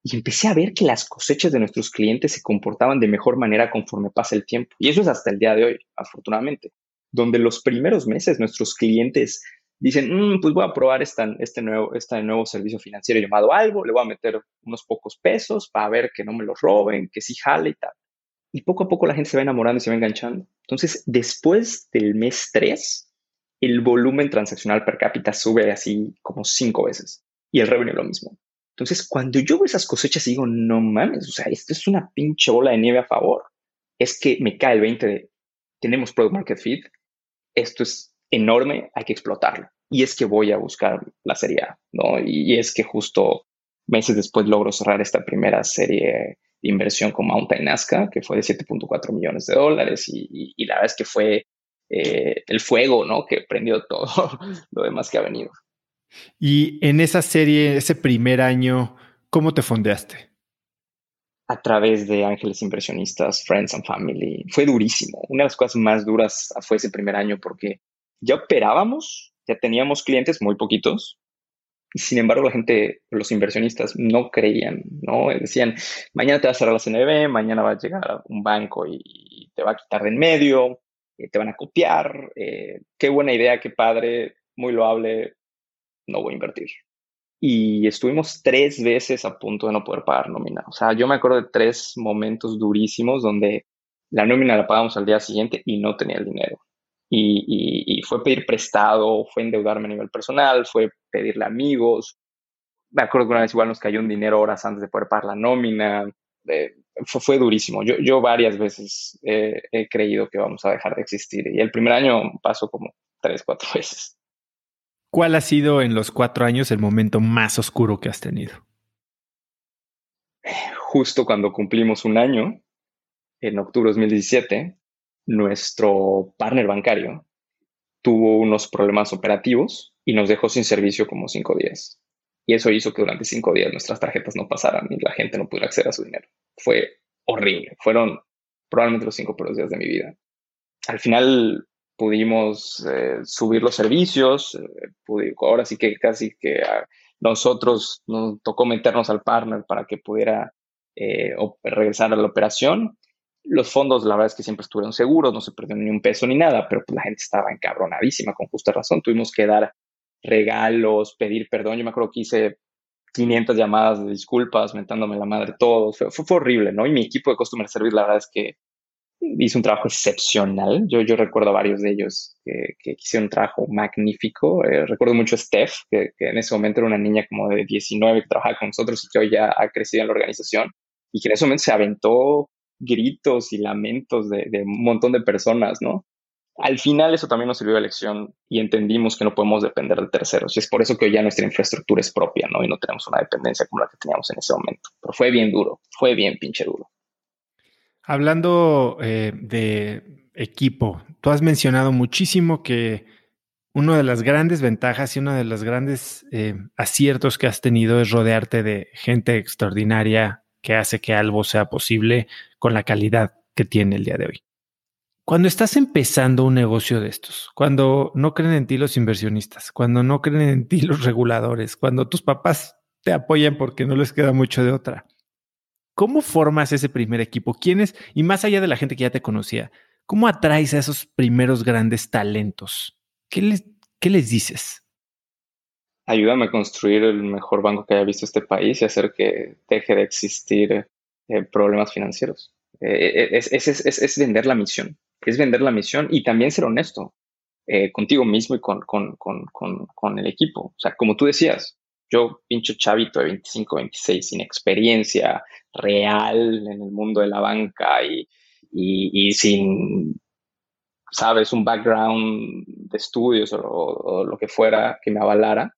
Y empecé a ver que las cosechas de nuestros clientes se comportaban de mejor manera conforme pasa el tiempo. Y eso es hasta el día de hoy, afortunadamente, donde los primeros meses nuestros clientes dicen, mm, pues voy a probar este, nuevo, este nuevo servicio financiero llamado algo, le voy a meter unos pocos pesos para ver que no me los roben, que sí jale y tal. Y poco a poco la gente se va enamorando y se va enganchando. Entonces, después del mes 3, el volumen transaccional per cápita sube así como cinco veces y el revenue lo mismo. Entonces, cuando yo veo esas cosechas y digo, no mames, o sea, esto es una pinche bola de nieve a favor, es que me cae el 20 de, tenemos product market fit, esto es enorme, hay que explotarlo. Y es que voy a buscar la serie A, ¿no? Y, es que justo meses después logro cerrar esta primera serie de inversión con Mountain Nazca, que fue de 7.4 millones de dólares. Y, la verdad es que fue eh, el fuego, ¿no? Que prendió todo lo demás que ha venido. Y en esa serie, ese primer año, ¿cómo te fondeaste? a través de ángeles inversionistas, friends and family. Fue durísimo. Una de las cosas más duras fue ese primer año porque ya operábamos, ya teníamos clientes muy poquitos. Y sin embargo, la gente, los inversionistas no creían, ¿no? Decían, mañana te va a cerrar la CNB, mañana va a llegar un banco y te va a quitar de en medio, eh, te van a copiar. Eh, qué buena idea, qué padre, muy loable, no voy a invertir y estuvimos tres veces a punto de no poder pagar nómina. O sea, yo me acuerdo de tres momentos durísimos donde la nómina la pagamos al día siguiente y no tenía el dinero. Y, fue pedir prestado, fue endeudarme a nivel personal, fue pedirle amigos. Me acuerdo que una vez igual nos cayó un dinero horas antes de poder pagar la nómina. Eh, fue, durísimo. Yo, yo varias veces he creído que vamos a dejar de existir. Y el primer año pasó como tres, cuatro veces. ¿Cuál ha sido en los cuatro años el momento más oscuro que has tenido? Justo cuando cumplimos un año, en octubre de 2017, nuestro partner bancario tuvo unos problemas operativos y nos dejó sin servicio como cinco días. Y eso hizo que durante cinco días nuestras tarjetas no pasaran y la gente no pudiera acceder a su dinero. Fue horrible. Fueron probablemente los cinco peores días de mi vida. Al final pudimos eh, subir los servicios, eh, ahora sí que casi que a nosotros nos tocó meternos al partner para que pudiera eh, regresar a la operación. Los fondos, la verdad es que siempre estuvieron seguros, no se perdió ni un peso ni nada, pero pues la gente estaba encabronadísima, con justa razón. Tuvimos que dar regalos, pedir perdón. Yo me acuerdo que hice 500 llamadas de disculpas, mentándome la madre todos. Fue, fue, horrible, ¿no? Y mi equipo de Customer Service, la verdad es que hizo un trabajo excepcional. Yo, yo recuerdo a varios de ellos que, que hicieron un trabajo magnífico. Eh, recuerdo mucho a Steph, que, en ese momento era una niña como de 19 que trabajaba con nosotros y que hoy ya ha crecido en la organización y que en ese momento se aventó gritos y lamentos de, de un montón de personas, ¿no? Al final eso también nos sirvió de lección y entendimos que no podemos depender de terceros. Y es por eso que hoy ya nuestra infraestructura es propia, ¿no? Y no tenemos una dependencia como la que teníamos en ese momento. Pero fue bien duro, fue bien pinche duro. Hablando eh, de equipo, tú has mencionado muchísimo que una de las grandes ventajas y uno de los grandes eh, aciertos que has tenido es rodearte de gente extraordinaria que hace que algo sea posible con la calidad que tiene el día de hoy. Cuando estás empezando un negocio de estos, cuando no creen en ti los inversionistas, cuando no creen en ti los reguladores, cuando tus papás te apoyan porque no les queda mucho de otra, ¿Cómo formas ese primer equipo? ¿Quiénes? Y más allá de la gente que ya te conocía, ¿cómo atraes a esos primeros grandes talentos? ¿Qué les, qué les dices? Ayúdame a construir el mejor banco que haya visto este país y hacer que deje de existir eh, problemas financieros. Eh, eh, es, es, es, es, vender la misión, es vender la misión y también ser honesto contigo mismo y con, con, con, con, el equipo. O sea, como tú decías, yo, pincho chavito de 25, 26, sin experiencia real en el mundo de la banca y, y, sin, sabes, un background de estudios o, lo que fuera que me avalara,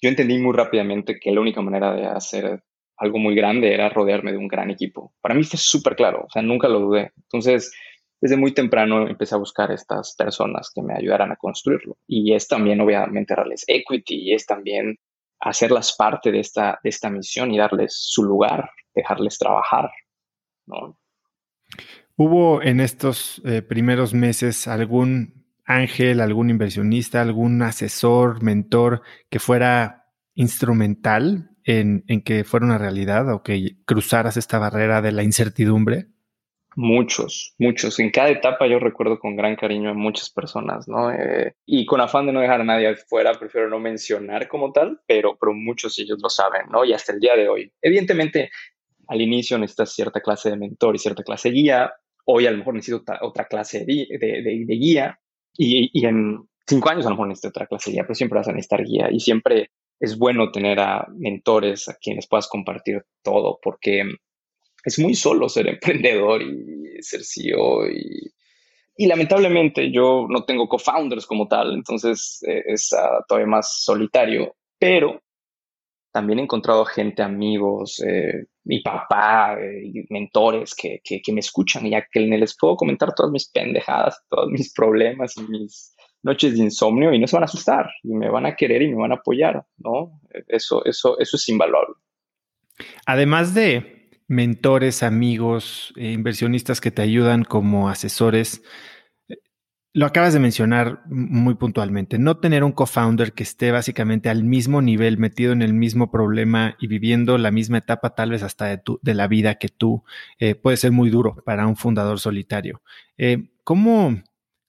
yo entendí muy rápidamente que la única manera de hacer algo muy grande era rodearme de un gran equipo. Para mí fue súper claro, o sea, nunca lo dudé. Entonces, desde muy temprano empecé a buscar estas personas que me ayudaran a construirlo. Y es también, obviamente, darles equity, y es también hacerlas parte de esta, de esta misión y darles su lugar, dejarles trabajar. ¿no? ¿Hubo en estos eh, primeros meses algún ángel, algún inversionista, algún asesor, mentor que fuera instrumental en, en, que fuera una realidad o que cruzaras esta barrera de la incertidumbre? Muchos, muchos. En cada etapa yo recuerdo con gran cariño a muchas personas, ¿no? Eh, y con afán de no dejar a nadie afuera, prefiero no mencionar como tal, pero, pero muchos ellos lo saben, ¿no? Y hasta el día de hoy. Evidentemente, al inicio necesitas cierta clase de mentor y cierta clase de guía. Hoy a lo mejor necesito otra, clase de, de, guía. Y, y, en cinco años a lo mejor necesito otra clase de guía, pero siempre vas a necesitar guía. Y siempre es bueno tener a mentores a quienes puedas compartir todo, porque es muy solo ser emprendedor y ser CEO y, y lamentablemente yo no tengo co-founders como tal, entonces eh, es uh, todavía más solitario, pero también he encontrado gente, amigos, eh, mi papá, eh, mentores que, que, que, me escuchan y a que les puedo comentar todas mis pendejadas, todos mis problemas y mis noches de insomnio y no se van a asustar y me van a querer y me van a apoyar, ¿no? Eso, eso, eso es invaluable. Además de mentores, amigos, eh, inversionistas que te ayudan como asesores. Eh, lo acabas de mencionar muy puntualmente, no tener un co-founder que esté básicamente al mismo nivel, metido en el mismo problema y viviendo la misma etapa tal vez hasta de, la vida que tú, eh, puede ser muy duro para un fundador solitario. ¿Cómo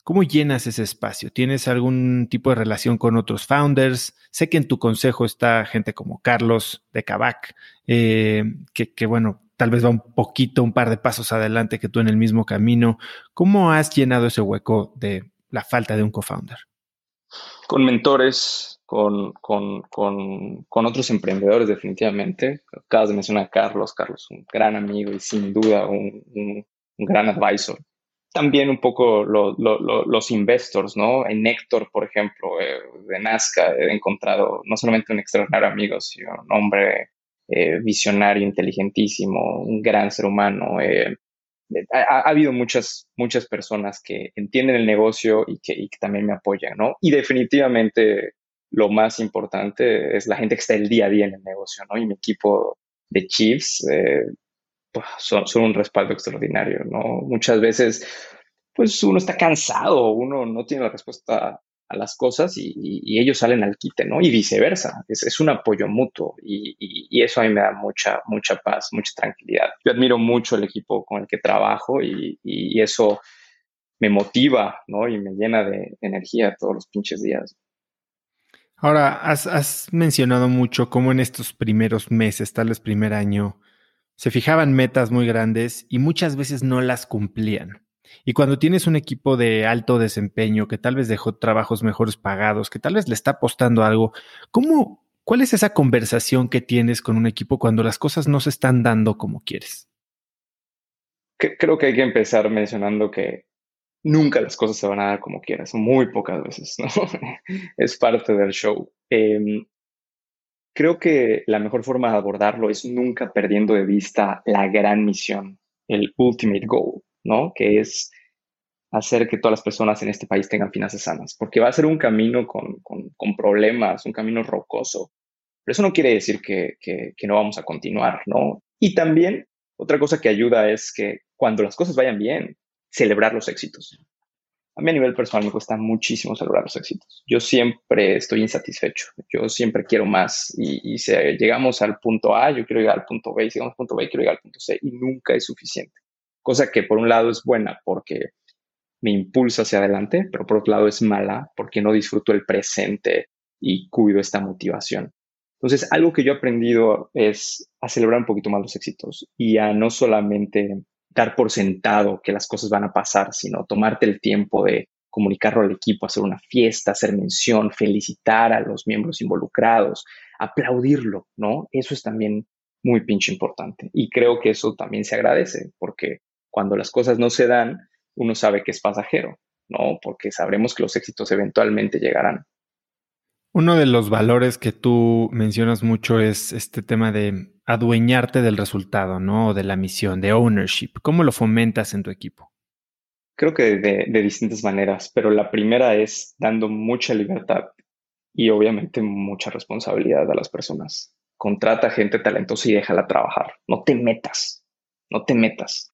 ¿Cómo llenas ese espacio? ¿Tienes algún tipo de relación con otros founders? Sé que en tu consejo está gente como Carlos de Cabac, que, bueno, tal vez va un poquito, un par de pasos adelante que tú en el mismo camino. ¿Cómo has llenado ese hueco de la falta de un co-founder? Con mentores, con, con, con, con, otros emprendedores definitivamente. Acabas de mencionar a Carlos, Carlos, un gran amigo y sin duda un, gran advisor. También un poco lo, los investors, ¿no? En Héctor, por ejemplo, eh, de Nazca, he encontrado no solamente un extraordinario amigo, sino un hombre eh, visionario, inteligentísimo, un gran ser humano. Eh, ha, habido muchas, muchas personas que entienden el negocio y que, también me apoyan, ¿no? Y definitivamente lo más importante es la gente que está el día a día en el negocio, ¿no? Y mi equipo de Chiefs eh, pues, son, son, un respaldo extraordinario, ¿no? Muchas veces, pues uno está cansado, uno no tiene la respuesta las cosas y, ellos salen al quite, ¿no? Y viceversa, es, un apoyo mutuo y, eso a mí me da mucha, mucha paz, mucha tranquilidad. Yo admiro mucho el equipo con el que trabajo y, eso me motiva, ¿no? Y me llena de energía todos los pinches días. Ahora, has, has mencionado mucho cómo en estos primeros meses, tal vez primer año, se fijaban metas muy grandes y muchas veces no las cumplían. Y cuando tienes un equipo de alto desempeño que tal vez dejó trabajos mejores pagados, que tal vez le está apostando algo, ¿cómo, cuál es esa conversación que tienes con un equipo cuando las cosas no se están dando como quieres? Creo que hay que empezar mencionando que nunca las cosas se van a dar como quieras, muy pocas veces, ¿no? es parte del show. Em, creo que la mejor forma de abordarlo es nunca perdiendo de vista la gran misión, el ultimate goal. ¿No? Que es hacer que todas las personas en este país tengan finanzas sanas, porque va a ser un camino con, problemas, un camino rocoso. Pero eso no quiere decir que, no vamos a continuar, ¿no? Y también otra cosa que ayuda es que cuando las cosas vayan bien, celebrar los éxitos. A mí a nivel personal me cuesta muchísimo celebrar los éxitos. Yo siempre estoy insatisfecho. Yo siempre quiero más. Y, y si llegamos al punto A, yo quiero llegar al punto B. Y si llegamos al punto B, quiero llegar al punto C. Y nunca es suficiente cosa que por un lado es buena porque me impulsa hacia adelante, pero por otro lado es mala porque no disfruto el presente y cuido esta motivación. Entonces, algo que yo he aprendido es a celebrar un poquito más los éxitos y a no solamente dar por sentado que las cosas van a pasar, sino tomarte el tiempo de comunicarlo al equipo, hacer una fiesta, hacer mención, felicitar a los miembros involucrados, aplaudirlo, ¿no? Eso es también muy pinche importante. Y creo que eso también se agradece, porque cuando las cosas no se dan, uno sabe que es pasajero, ¿no? Porque sabremos que los éxitos eventualmente llegarán. Uno de los valores que tú mencionas mucho es este tema de adueñarte del resultado, ¿no? O de la misión, de ownership. ¿Cómo lo fomentas en tu equipo? Creo que de, de distintas maneras, pero la primera es dando mucha libertad y obviamente mucha responsabilidad a las personas. Contrata gente talentosa y déjala trabajar. No te metas, no te metas.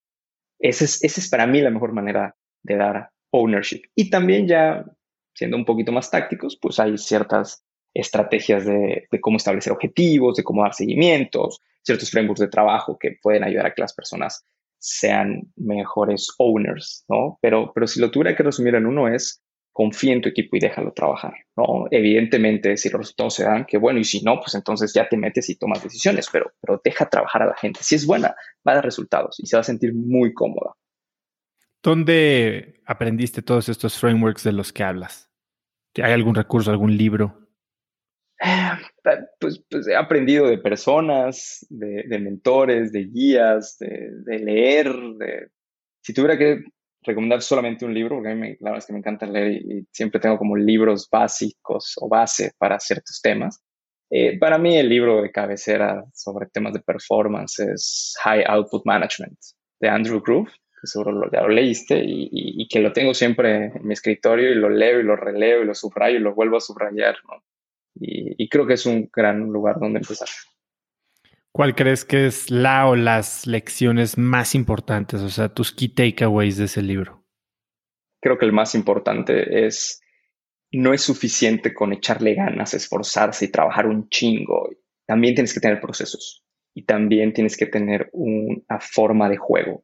Esa es, es para mí la mejor manera de dar ownership. Y también ya siendo un poquito más tácticos, pues hay ciertas estrategias de, cómo establecer objetivos, de cómo dar seguimientos, ciertos frameworks de trabajo que pueden ayudar a que las personas sean mejores owners, ¿no? Pero, pero si lo tuviera que resumir en uno es confía en tu equipo y déjalo trabajar, ¿no? Evidentemente, si los resultados se dan, que bueno, y si no, pues entonces ya te metes y tomas decisiones, pero, pero deja trabajar a la gente. Si es buena, va a dar resultados y se va a sentir muy cómoda. ¿Dónde aprendiste todos estos frameworks de los que hablas? ¿Hay algún recurso, algún libro? Pues, pues he aprendido de personas, de, mentores, de guías, de, leer. De... Si tuviera que recomendar solamente un libro, porque a mí me, la verdad es que me encanta leer y, siempre tengo como libros básicos o base para ciertos temas. Eh, para mí el libro de cabecera sobre temas de performance es High Output Management de Andrew Groove, que seguro ya lo leíste y, que lo tengo siempre en mi escritorio y lo leo y lo releo y lo subrayo y lo vuelvo a subrayar. Y, y creo que es un gran lugar donde empezar. ¿Cuál crees que es la o las lecciones más importantes, o sea, tus key takeaways de ese libro? Creo que el más importante es, no es suficiente con echarle ganas, esforzarse y trabajar un chingo. También tienes que tener procesos y también tienes que tener una forma de juego.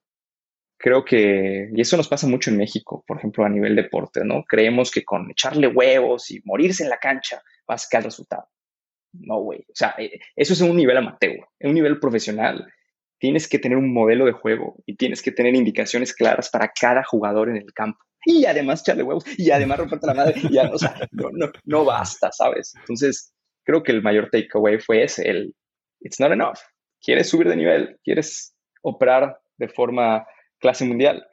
Creo que, y eso nos pasa mucho en México, por ejemplo, a nivel deporte, ¿no? Creemos que con echarle huevos y morirse en la cancha vas a sacar el resultado no, güey. O sea, eh, eso es un nivel amateur. Un nivel profesional, tienes que tener un modelo de juego y tienes que tener indicaciones claras para cada jugador en el campo. Y además echarle huevos y además romperte la madre. Y o sea, no, no, no basta, ¿sabes? Entonces, creo que el mayor takeaway fue ese, el it's not enough. Quieres subir de nivel, quieres operar de forma clase mundial.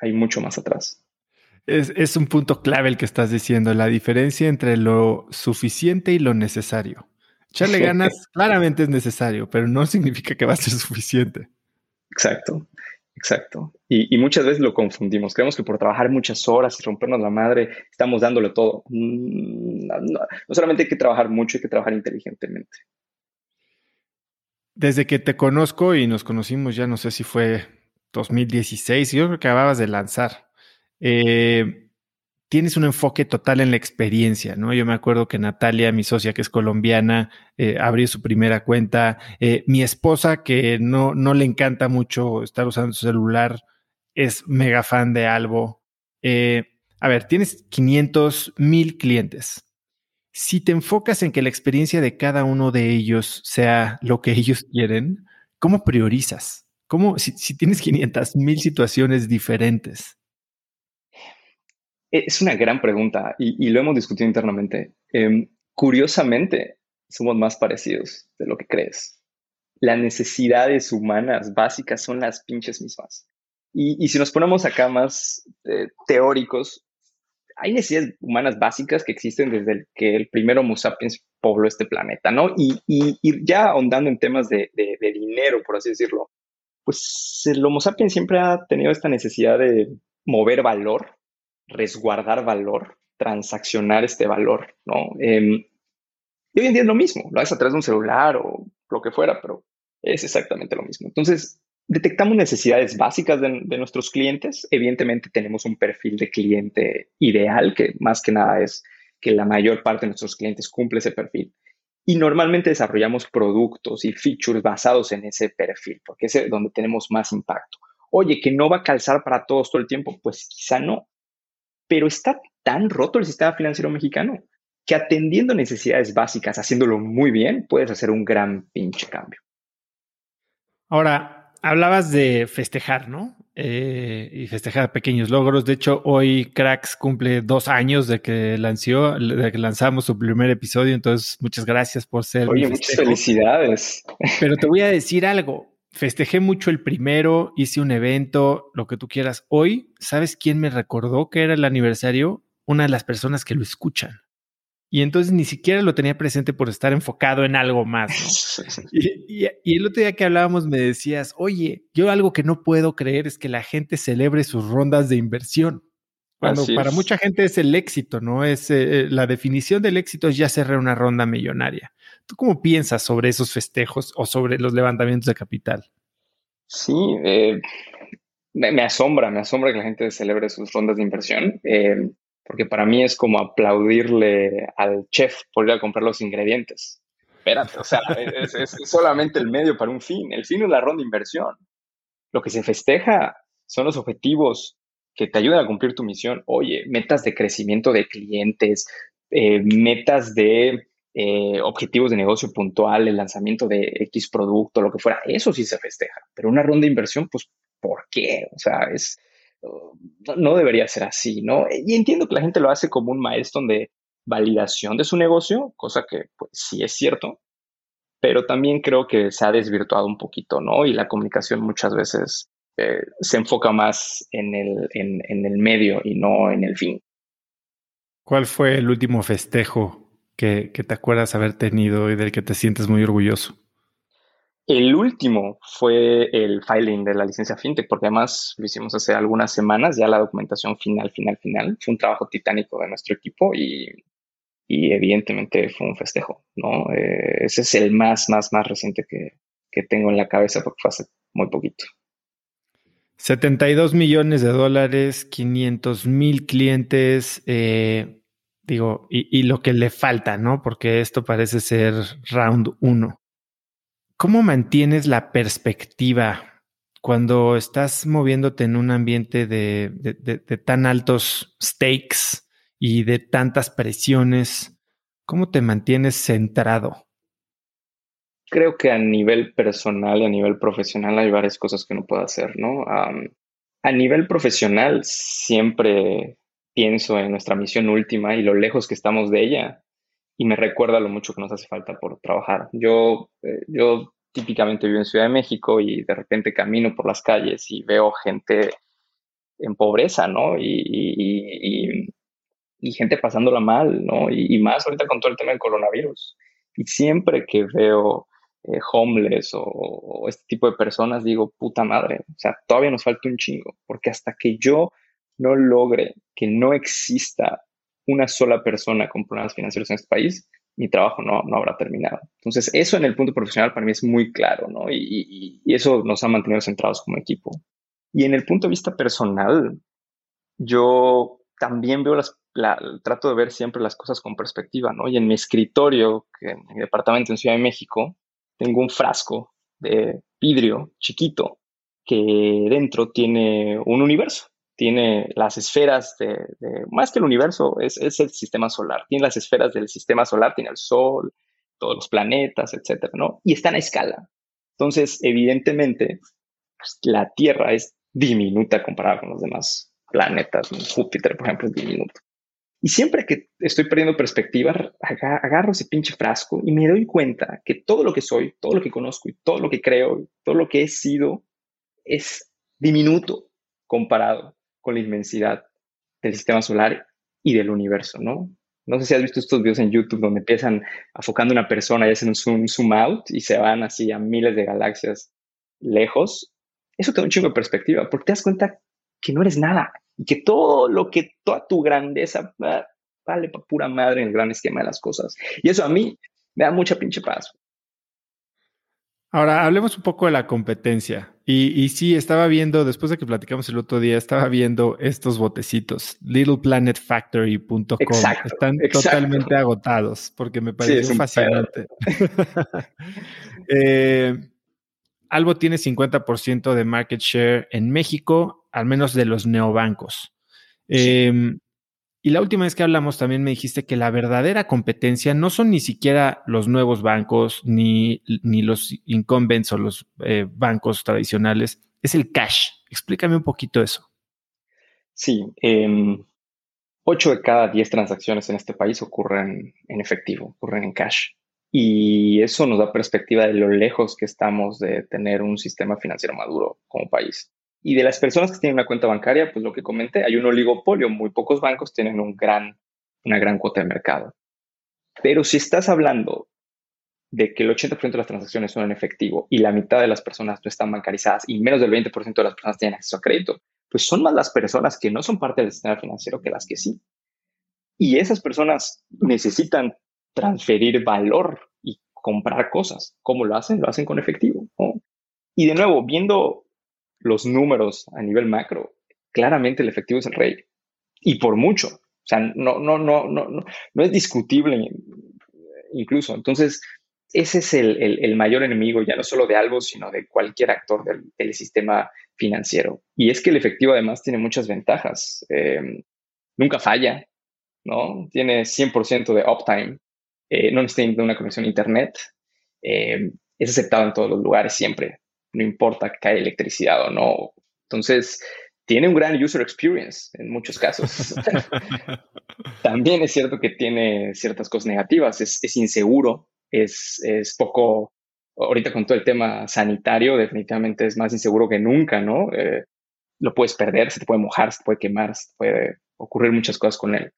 Hay mucho más atrás. Es, un punto clave el que estás diciendo, la diferencia entre lo suficiente y lo necesario. Echarle ganas claramente es necesario, pero no significa que va a ser suficiente. Exacto, exacto. Y, muchas veces lo confundimos. Creemos que por trabajar muchas horas y rompernos la madre, estamos dándole todo. Mm, no, solamente hay que trabajar mucho, hay que trabajar inteligentemente. Desde que te conozco y nos conocimos ya, no sé si fue 2016, yo creo que acababas de lanzar. Eh, tienes un enfoque total en la experiencia, ¿no? Yo me acuerdo que Natalia, mi socia que es colombiana, eh, abrió su primera cuenta. Eh, mi esposa, que no, no le encanta mucho estar usando su celular, es mega fan de Albo. a ver, tienes 500 mil clientes. Si te enfocas en que la experiencia de cada uno de ellos sea lo que ellos quieren, ¿cómo priorizas? ¿Cómo, si, si tienes 500 mil situaciones diferentes? Es una gran pregunta y, lo hemos discutido internamente. Em, curiosamente, somos más parecidos de lo que crees. Las necesidades humanas básicas son las pinches mismas. Y, si nos ponemos acá más eh, teóricos, hay necesidades humanas básicas que existen desde que el primer Homo sapiens pobló este planeta, ¿no? Y, ya ahondando en temas de, de, dinero, por así decirlo, pues el Homo sapiens siempre ha tenido esta necesidad de mover valor resguardar valor, transaccionar este valor, ¿no? Em, y hoy en día es lo mismo, lo haces a través de un celular o lo que fuera, pero es exactamente lo mismo. Entonces, detectamos necesidades básicas de, de, nuestros clientes. Evidentemente tenemos un perfil de cliente ideal, que más que nada es que la mayor parte de nuestros clientes cumple ese perfil. Y normalmente desarrollamos productos y features basados en ese perfil, porque es donde tenemos más impacto. Oye, que no va a calzar para todos todo el tiempo, pues quizá no pero está tan roto el sistema financiero mexicano que atendiendo necesidades básicas, haciéndolo muy bien, puedes hacer un gran pinche cambio. Ahora, hablabas de festejar, ¿no? Eh, y festejar pequeños logros. De hecho, hoy Cracks cumple dos años de que lanzó, de que lanzamos su primer episodio. Entonces, muchas gracias por ser. Oye, muchas felicidades. Pero te voy a decir algo festejé mucho el primero, hice un evento, lo que tú quieras. Hoy, ¿sabes quién me recordó que era el aniversario? Una de las personas que lo escuchan. Y entonces ni siquiera lo tenía presente por estar enfocado en algo más. y, el otro día que hablábamos me decías, oye, yo algo que no puedo creer es que la gente celebre sus rondas de inversión. Cuando para mucha gente es el éxito, ¿no? Es eh, la definición del éxito es ya cerrar una ronda millonaria. ¿Tú cómo piensas sobre esos festejos o sobre los levantamientos de capital? Sí, eh, me, asombra, me asombra que la gente celebre sus rondas de inversión, eh, porque para mí es como aplaudirle al chef por ir a comprar los ingredientes. Espérate, o sea, es, solamente el medio para un fin. El fin es la ronda de inversión. Lo que se festeja son los objetivos que te ayudan a cumplir tu misión. Oye, metas de crecimiento de clientes, eh, metas de eh, objetivos de negocio puntual, el lanzamiento de X producto, lo que fuera, eso sí se festeja. Pero una ronda de inversión, pues, ¿por qué? O sea, es, no, debería ser así, ¿no? Y entiendo que la gente lo hace como un milestone de validación de su negocio, cosa que pues sí es cierto, pero también creo que se ha desvirtuado un poquito, ¿no? Y la comunicación muchas veces eh, se enfoca más en el, en, el medio y no en el fin. ¿Cuál fue el último festejo que, que te acuerdas haber tenido y del que te sientes muy orgulloso? El último fue el filing de la licencia FinTech, porque además lo hicimos hace algunas semanas, ya la documentación final, final, final. Fue un trabajo titánico de nuestro equipo y, evidentemente fue un festejo, ¿no? Eh, ese es el más, más, más reciente que, tengo en la cabeza porque fue hace muy poquito. 72 millones de dólares, 500 mil clientes, eh, digo, y, y, lo que le falta, ¿no? Porque esto parece ser round uno. ¿Cómo mantienes la perspectiva cuando estás moviéndote en un ambiente de, tan altos stakes y de tantas presiones? ¿Cómo te mantienes centrado? Creo que a nivel personal y a nivel profesional hay varias cosas que no puedo hacer, ¿no? a nivel profesional siempre pienso en nuestra misión última y lo lejos que estamos de ella y me recuerda lo mucho que nos hace falta por trabajar. Yo, eh, yo típicamente vivo en Ciudad de México y de repente camino por las calles y veo gente en pobreza, ¿no? Y, y, gente pasándola mal, ¿no? Y, más ahorita con todo el tema del coronavirus. Y siempre que veo eh, homeless o, o, este tipo de personas, digo, puta madre, o sea, todavía nos falta un chingo, porque hasta que yo no logre que no exista una sola persona con problemas financieros en este país, mi trabajo no, no habrá terminado. Entonces, eso en el punto profesional para mí es muy claro, ¿no? Y, eso nos ha mantenido centrados como equipo. Y en el punto de vista personal, yo también veo las, trato de ver siempre las cosas con perspectiva, ¿no? Y en mi escritorio, en mi departamento en Ciudad de México, tengo un frasco de vidrio chiquito que dentro tiene un universo tiene las esferas de, más que el universo, es, el sistema solar. Tiene las esferas del sistema solar, tiene el Sol, todos los planetas, etcétera, ¿no? Y están a escala. Entonces, evidentemente, pues, la Tierra es diminuta comparada con los demás planetas. Júpiter, por ejemplo, es diminuto. Y siempre que estoy perdiendo perspectiva, agarro ese pinche frasco y me doy cuenta que todo lo que soy, todo lo que conozco y todo lo que creo, todo lo que he sido es diminuto comparado con la inmensidad del sistema solar y del universo, ¿no? No sé si has visto estos videos en YouTube donde empiezan afocando una persona y hacen un zoom, zoom out y se van así a miles de galaxias lejos. Eso te da un chingo de perspectiva porque te das cuenta que no eres nada y que todo lo que, toda tu grandeza vale para pura madre en el gran esquema de las cosas. Y eso a mí me da mucha pinche paz. Ahora, hablemos un poco de la competencia. Y, sí, estaba viendo, después de que platicamos el otro día, estaba viendo estos botecitos, littleplanetfactory.com. Están totalmente agotados porque me pareció fascinante. eh, Algo tiene 50% de market share en México, al menos de los neobancos. Eh, y la última vez que hablamos también me dijiste que la verdadera competencia no son ni siquiera los nuevos bancos, ni, ni los incumbents o los eh, bancos tradicionales, es el cash. Explícame un poquito eso. Sí, eh, 8 de cada 10 transacciones en este país ocurren en efectivo, ocurren en cash. Y eso nos da perspectiva de lo lejos que estamos de tener un sistema financiero maduro como país. Y de las personas que tienen una cuenta bancaria, pues lo que comenté, hay un oligopolio, muy pocos bancos tienen un gran, una gran cuota de mercado. Pero si estás hablando de que el 80% de las transacciones son en efectivo y la mitad de las personas no están bancarizadas y menos del 20% de las personas tienen acceso a crédito, pues son más las personas que no son parte del sistema financiero que las que sí. Y esas personas necesitan transferir valor y comprar cosas. ¿Cómo lo hacen? Lo hacen con efectivo. Y de nuevo, viendo los números a nivel macro, claramente el efectivo es el rey. Y por mucho. O sea, no, no, no, no, no, no es discutible incluso. Entonces, ese es el, mayor enemigo ya no solo de algo, sino de cualquier actor del, sistema financiero. Y es que el efectivo además tiene muchas ventajas. Em, nunca falla, ¿no? Tiene 100% de uptime, eh, no necesita una conexión a internet, em, es aceptado en todos los lugares siempre, no importa que haya electricidad o no. Entonces, tiene un gran user experience en muchos casos. También es cierto que tiene ciertas cosas negativas, es, es inseguro, es, es, poco, ahorita con todo el tema sanitario, definitivamente es más inseguro que nunca, ¿no? Eh, lo puedes perder, se te puede mojar, se te puede quemar, se te puede ocurrir muchas cosas con él.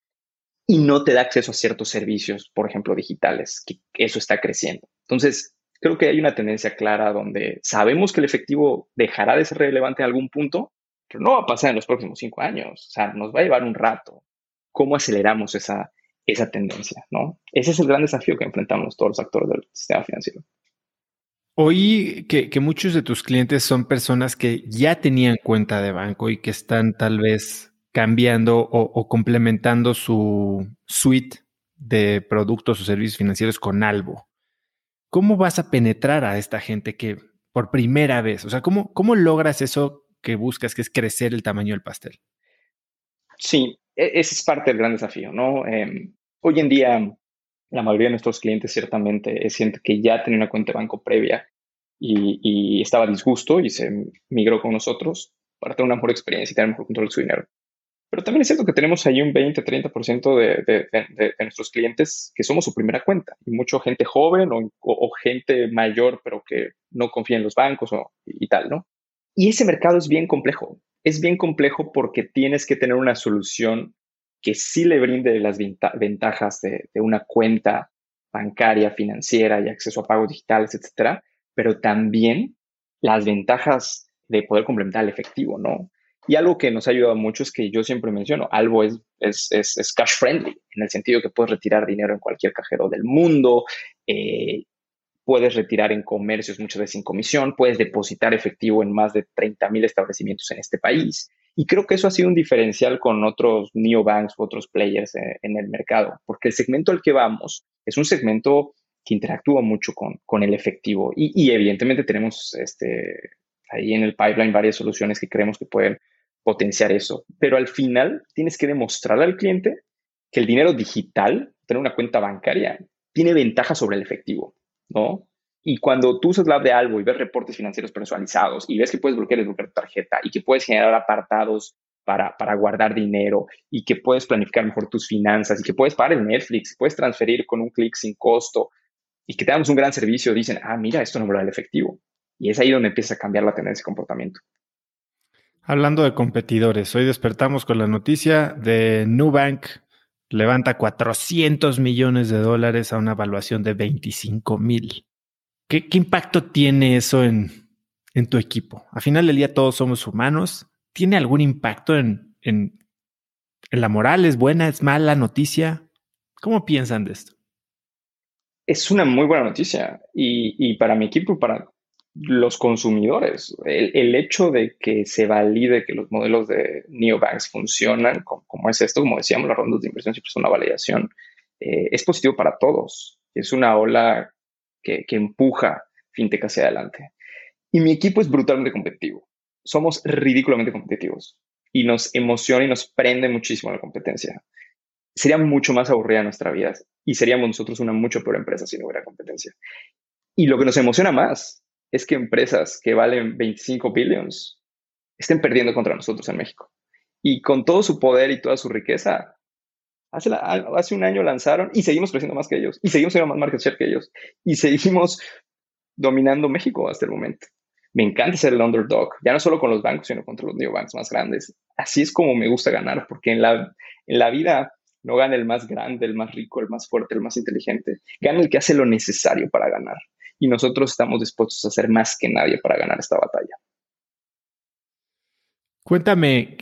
Y no te da acceso a ciertos servicios, por ejemplo, digitales, que eso está creciendo. Entonces, creo que hay una tendencia clara donde sabemos que el efectivo dejará de ser relevante en algún punto, pero no va a pasar en los próximos cinco años. O sea, nos va a llevar un rato. ¿Cómo aceleramos esa, esa tendencia? ¿no? Ese es el gran desafío que enfrentamos todos los actores del sistema financiero. Oí que, muchos de tus clientes son personas que ya tenían cuenta de banco y que están tal vez cambiando o, o complementando su suite de productos o servicios financieros con Albo. ¿Cómo vas a penetrar a esta gente que por primera vez, o sea, cómo, cómo logras eso que buscas, que es crecer el tamaño del pastel? Sí, e, ese es parte del gran desafío, ¿no? Em, hoy en día, la mayoría de nuestros clientes ciertamente siente que ya tenía una cuenta de banco previa y, y, estaba disgusto y se migró con nosotros para tener una mejor experiencia y tener mejor control de su dinero. Pero también es cierto que tenemos ahí un 20-30% de, de, nuestros clientes que somos su primera cuenta y mucha gente joven o, gente mayor, pero que no confía en los bancos o, y tal, ¿no? Y ese mercado es bien complejo. Es bien complejo porque tienes que tener una solución que sí le brinde las ventajas de, una cuenta bancaria, financiera y acceso a pagos digitales, etcétera, pero también las ventajas de poder complementar el efectivo, ¿no? Y algo que nos ha ayudado mucho es que yo siempre menciono, algo es, es, es, cash friendly, en el sentido que puedes retirar dinero en cualquier cajero del mundo, eh, puedes retirar en comercios muchas veces sin comisión, puedes depositar efectivo en más de 30 mil establecimientos en este país. Y creo que eso ha sido un diferencial con otros neobanks u otros players en, en el mercado, porque el segmento al que vamos es un segmento que interactúa mucho con, con el efectivo. Y, y, evidentemente tenemos este, ahí en el pipeline varias soluciones que creemos que pueden potenciar eso. Pero al final tienes que demostrarle al cliente que el dinero digital, tener una cuenta bancaria, tiene ventaja sobre el efectivo, ¿no? Y cuando tú usas la de algo y ves reportes financieros personalizados y ves que puedes bloquear el tarjeta y que puedes generar apartados para, para, guardar dinero y que puedes planificar mejor tus finanzas y que puedes pagar el Netflix, puedes transferir con un clic sin costo y que te damos un gran servicio, dicen, ah, mira, esto no da el efectivo. Y es ahí donde empieza a cambiar la tendencia de comportamiento. Hablando de competidores, hoy despertamos con la noticia de Nubank levanta 400 millones de dólares a una evaluación de 25 mil. ¿Qué, impacto tiene eso en, en, tu equipo? A final del día todos somos humanos. ¿Tiene algún impacto en, en, en la moral? ¿Es buena? ¿Es mala noticia? ¿Cómo piensan de esto? Es una muy buena noticia y, y para mi equipo, para los consumidores. El, hecho de que se valide que los modelos de neobanks funcionan, como, es esto, como decíamos, las rondas de inversión siempre son una validación, eh, es positivo para todos. Es una ola que, que empuja fintech hacia adelante. Y mi equipo es brutalmente competitivo. Somos ridículamente competitivos y nos emociona y nos prende muchísimo la competencia. Sería mucho más aburrida nuestra vida y seríamos nosotros una mucho peor empresa si no hubiera competencia. Y lo que nos emociona más es que empresas que valen 25 billions estén perdiendo contra nosotros en México. Y con todo su poder y toda su riqueza, hace, hace un año lanzaron y seguimos creciendo más que ellos, y seguimos teniendo más market share que ellos, y seguimos dominando México hasta el momento. Me encanta ser el underdog, ya no solo con los bancos, sino contra los neobanks más grandes. Así es como me gusta ganar, porque en la, en la vida no gana el más grande, el más rico, el más fuerte, el más inteligente. Gana el que hace lo necesario para ganar y nosotros estamos dispuestos a hacer más que nadie para ganar esta batalla. Cuéntame,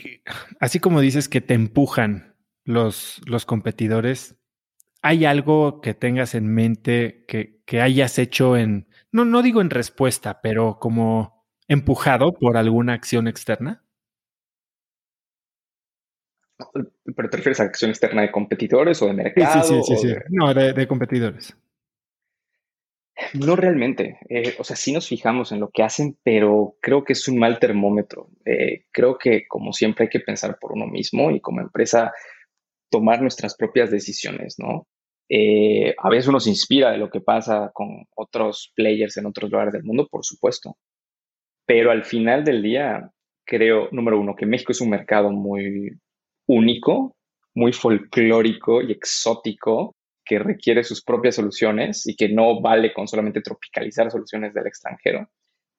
así como dices que te empujan los, los competidores, ¿hay algo que tengas en mente que, que hayas hecho en, no, no digo en respuesta, pero como empujado por alguna acción externa? ¿Pero te refieres a acción externa de competidores o de mercado? Sí, sí, sí, sí, No, de competidores. No realmente. Eh, o sea, sí nos fijamos en lo que hacen, pero creo que es un mal termómetro. Eh, creo que, como siempre, hay que pensar por uno mismo y como empresa tomar nuestras propias decisiones, ¿no? Eh, a veces uno se inspira de lo que pasa con otros players en otros lugares del mundo, por supuesto. Pero al final del día, creo, número uno, que México es un mercado muy único, muy folclórico y exótico que requiere sus propias soluciones y que no vale con solamente tropicalizar soluciones del extranjero.